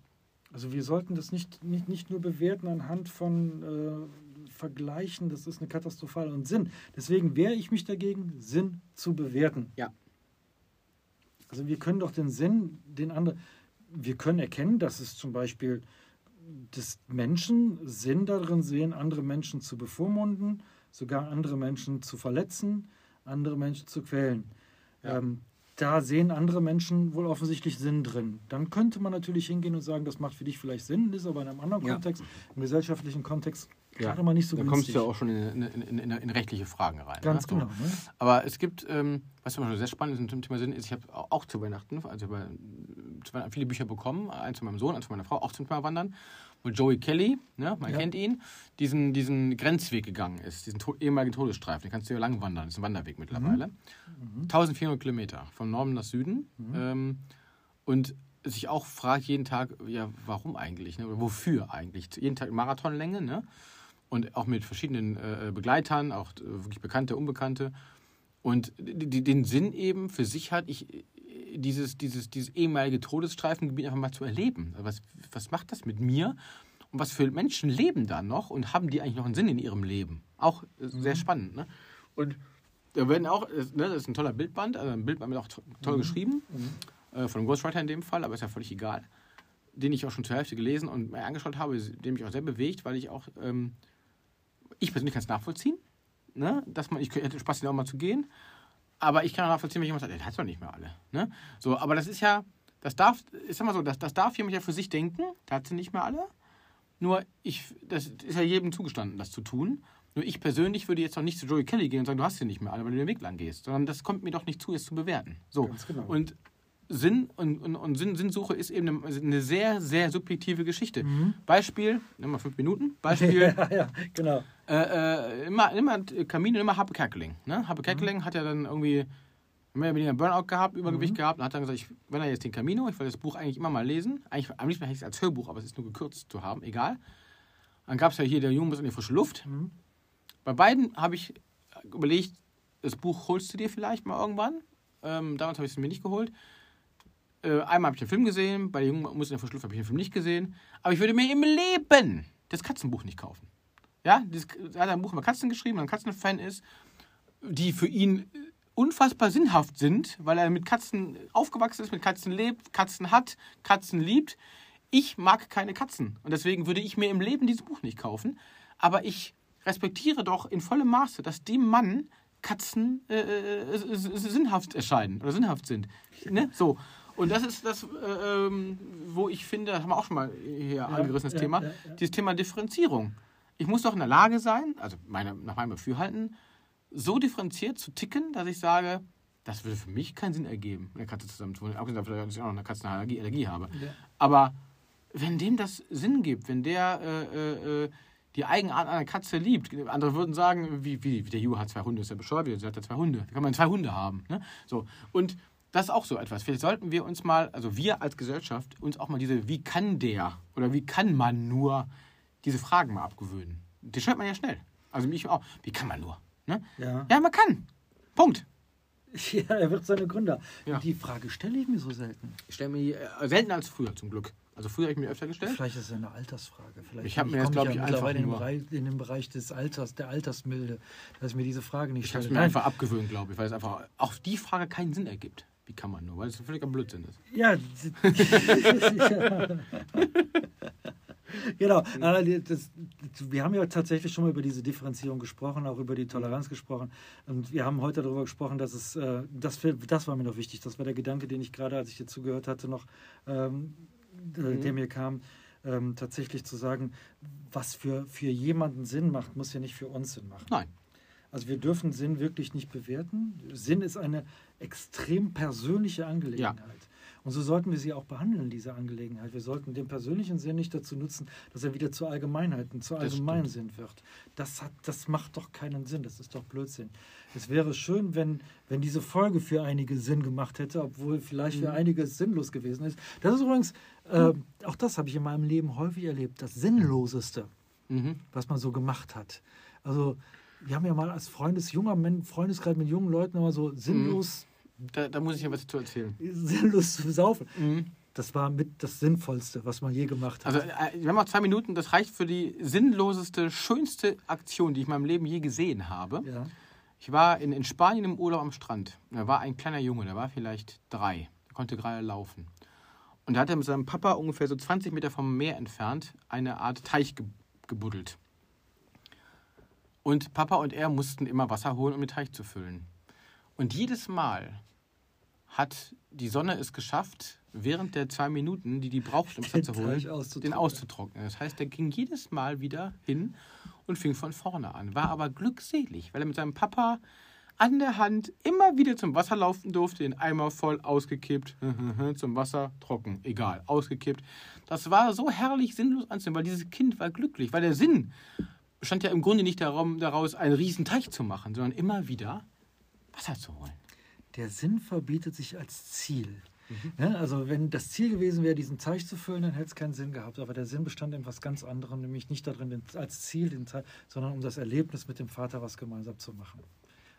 Also wir sollten das nicht, nicht, nicht nur bewerten anhand von äh, Vergleichen, das ist eine katastrophale und Sinn. Deswegen wehre ich mich dagegen, Sinn zu bewerten. Ja. Also wir können doch den Sinn, den anderen, wir können erkennen, dass es zum Beispiel des Menschen Sinn darin sehen, andere Menschen zu bevormunden, sogar andere Menschen zu verletzen, andere Menschen zu quälen. Ja. Ähm, da sehen andere Menschen wohl offensichtlich Sinn drin. Dann könnte man natürlich hingehen und sagen, das macht für dich vielleicht Sinn, ist aber in einem anderen Ja. Kontext, im gesellschaftlichen Kontext Ja. gerade mal nicht so da günstig. kommst du ja auch schon in, in, in, in, rechtliche Fragen rein. Ganz ne? genau. Ne? Aber es gibt, ähm, was zum Beispiel sehr spannend ist zum Thema Sinn, ist, ich habe auch zu Weihnachten, also ich habe zu Weihnachten viele Bücher bekommen, eins von meinem Sohn, eins von meiner Frau, auch zum Thema Wandern, wo Joey Kelly, ne, man Ja. kennt ihn, diesen, diesen Grenzweg gegangen ist, diesen to ehemaligen Todesstreifen, den kannst du ja lang wandern, das ist ein Wanderweg mittlerweile. Mhm. 1400 Kilometer, von Norden nach Süden. Ähm, und sich auch fragt jeden Tag, ja, warum eigentlich? Ne? Oder wofür eigentlich? Jeden Tag Marathonlänge, ne? Und auch mit verschiedenen äh, Begleitern, auch äh, wirklich Bekannte, Unbekannte. Und die, den Sinn eben für sich hat, ich, dieses, dieses, dieses ehemalige Todesstreifengebiet einfach mal zu erleben. Was, was macht das mit mir? Und was für Menschen leben da noch und haben die eigentlich noch einen Sinn in ihrem Leben? Auch sehr mhm. spannend. Ne? Und da werden auch, ne, das ist ein toller Bildband, also ein Bildband wird auch toll mhm. geschrieben, mhm. Äh, von einem Ghostwriter in dem Fall, aber ist ja völlig egal. Den ich auch schon zur Hälfte gelesen und mir angeschaut habe, den mich auch sehr bewegt, weil ich auch, ähm, ich persönlich kann es nachvollziehen, ne, dass man, ich hätte Spaß, den auch mal zu gehen, aber ich kann auch nachvollziehen, wenn jemand sagt, der hat doch nicht mehr alle. Ne? So, aber das ist ja, das darf, ich sag mal so, das, das darf jemand ja für sich denken, der hat sie nicht mehr alle. Nur ich, das ist ja jedem zugestanden, das zu tun. Nur ich persönlich würde jetzt noch nicht zu Joey Kelly gehen und sagen, du hast sie nicht mehr alle, weil du den Weg lang gehst. Sondern das kommt mir doch nicht zu, es zu bewerten. So. Genau. Und Sinn und, und, und Sinn, Sinnsuche ist eben eine, eine, sehr, sehr subjektive Geschichte. Mhm. Beispiel, nimm mal fünf Minuten. Beispiel. ja, ja, genau. Äh, äh, immer, immer Kamine, immer Happe Kerkeling. Ne? Happe Kerkeling mhm. hat ja dann irgendwie mehr oder weniger Burnout gehabt, Übergewicht mhm. gehabt und hat dann gesagt, ich, wenn er jetzt den Camino, ich will das Buch eigentlich immer mal lesen. Eigentlich, am liebsten hätte ich es als Hörbuch, aber es ist nur gekürzt zu haben, egal. Dann gab es ja hier der Junge in die frische Luft. Mhm. Bei beiden habe ich überlegt, das Buch holst du dir vielleicht mal irgendwann. Ähm, damals habe ich es mir nicht geholt. Äh, einmal habe ich den Film gesehen, bei der Jungen muss in der Verschluss habe ich den Film nicht gesehen. Aber ich würde mir im Leben das Katzenbuch nicht kaufen. Ja, das, hat ein Buch über Katzen geschrieben, ein Katzenfan ist, die für ihn unfassbar sinnhaft sind, weil er mit Katzen aufgewachsen ist, mit Katzen lebt, Katzen hat, Katzen liebt. Ich mag keine Katzen und deswegen würde ich mir im Leben dieses Buch nicht kaufen. Aber ich respektiere doch in vollem Maße, dass dem Mann Katzen äh, äh, sinnhaft erscheinen oder sinnhaft sind. Ne? So. Und das ist das, äh, ähm, wo ich finde, das haben wir auch schon mal hier ja, angerissen, das ja, Thema, ja, dieses Thema Differenzierung. Ich muss doch in der Lage sein, also meine, nach meinem Befürhalten, so differenziert zu ticken, dass ich sage, das würde für mich keinen Sinn ergeben, mit einer Katze zusammen zu wohnen. Abgesehen davon, dass ich auch noch eine Katzenallergie Allergie habe. Aber wenn dem das Sinn gibt, wenn der äh, äh, die Eigenart einer Katze liebt. Andere würden sagen, wie, wie, der Ju hat zwei Hunde, ist ja bescheuert, sie hat ja zwei Hunde. Wie kann man zwei Hunde haben? Ne? So. Und das ist auch so etwas. Vielleicht sollten wir uns mal, also wir als Gesellschaft, uns auch mal diese, wie kann der oder wie kann man nur, diese Fragen mal abgewöhnen. Die stellt man ja schnell. Also mich auch. Wie kann man nur? Ne? Ja. ja, man kann. Punkt. Ja, er wird seine Gründer. Ja. Die Frage stelle ich mir so selten. Ich stelle mir äh, seltener als früher zum Glück. Also früher habe ich mir öfter gestellt. Vielleicht ist es eine Altersfrage. Vielleicht ich habe mir jetzt, glaube ich, einfach in, Bereich, in dem Bereich des Alters, der Altersmilde, dass ich mir diese Frage nicht stelle. Ich habe es mir einfach abgewöhnt, glaube ich, weil es einfach auch die Frage keinen Sinn ergibt. Wie kann man nur? Weil es völliger Blödsinn ist. Ja. genau. Das, wir haben ja tatsächlich schon mal über diese Differenzierung gesprochen, auch über die Toleranz gesprochen. Und wir haben heute darüber gesprochen, dass es, äh, das, das war mir noch wichtig. Das war der Gedanke, den ich gerade, als ich dir zugehört hatte, noch ähm, mhm. der mir kam, ähm, tatsächlich zu sagen, was für, für jemanden Sinn macht, muss ja nicht für uns Sinn machen. Nein. Also wir dürfen Sinn wirklich nicht bewerten. Sinn ist eine extrem persönliche Angelegenheit. Ja. Und so sollten wir sie auch behandeln, diese Angelegenheit. Wir sollten den persönlichen Sinn nicht dazu nutzen, dass er wieder zur Allgemeinheit und zur Allgemeinsinn wird. Das, hat, das macht doch keinen Sinn, das ist doch Blödsinn. Es wäre schön, wenn, wenn diese Folge für einige Sinn gemacht hätte, obwohl vielleicht für mhm. einige sinnlos gewesen ist. Das ist übrigens, äh, auch das habe ich in meinem Leben häufig erlebt, das Sinnloseste, mhm. was man so gemacht hat. Also wir haben ja mal als Freundes, junger Freundeskreis mit jungen Leuten immer so sinnlos mhm da, da, muss ich ja was zu erzählen. Sinnlos zu saufen. Mhm. Das war mit das Sinnvollste, was man je gemacht hat. Also, äh, wir haben noch zwei Minuten. Das reicht für die sinnloseste, schönste Aktion, die ich in meinem Leben je gesehen habe. Ja. Ich war in, in Spanien im Urlaub am Strand. Da war ein kleiner Junge, der war vielleicht drei. Der konnte gerade laufen. Und da hat er mit seinem Papa ungefähr so 20 Meter vom Meer entfernt eine Art Teich ge gebuddelt. Und Papa und er mussten immer Wasser holen, um den Teich zu füllen. Und jedes Mal hat die Sonne es geschafft, während der zwei Minuten, die die braucht, um Wasser zu holen, auszutrocknen. den auszutrocknen. Das heißt, er ging jedes Mal wieder hin und fing von vorne an. War aber glückselig, weil er mit seinem Papa an der Hand immer wieder zum Wasser laufen durfte, den Eimer voll ausgekippt, zum Wasser trocken, egal, ausgekippt. Das war so herrlich sinnlos anzusehen, weil dieses Kind war glücklich, weil der Sinn bestand ja im Grunde nicht daraus, einen riesen Teich zu machen, sondern immer wieder Wasser zu holen. Der Sinn verbietet sich als Ziel. Mhm. Ja, also wenn das Ziel gewesen wäre, diesen Teich zu füllen, dann hätte es keinen Sinn gehabt. Aber der Sinn bestand in etwas ganz anderem, nämlich nicht darin als Ziel, den Teich, sondern um das Erlebnis mit dem Vater was gemeinsam zu machen.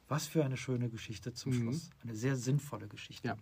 Was für eine schöne Geschichte zum mhm. Schluss. Eine sehr sinnvolle Geschichte. Ja.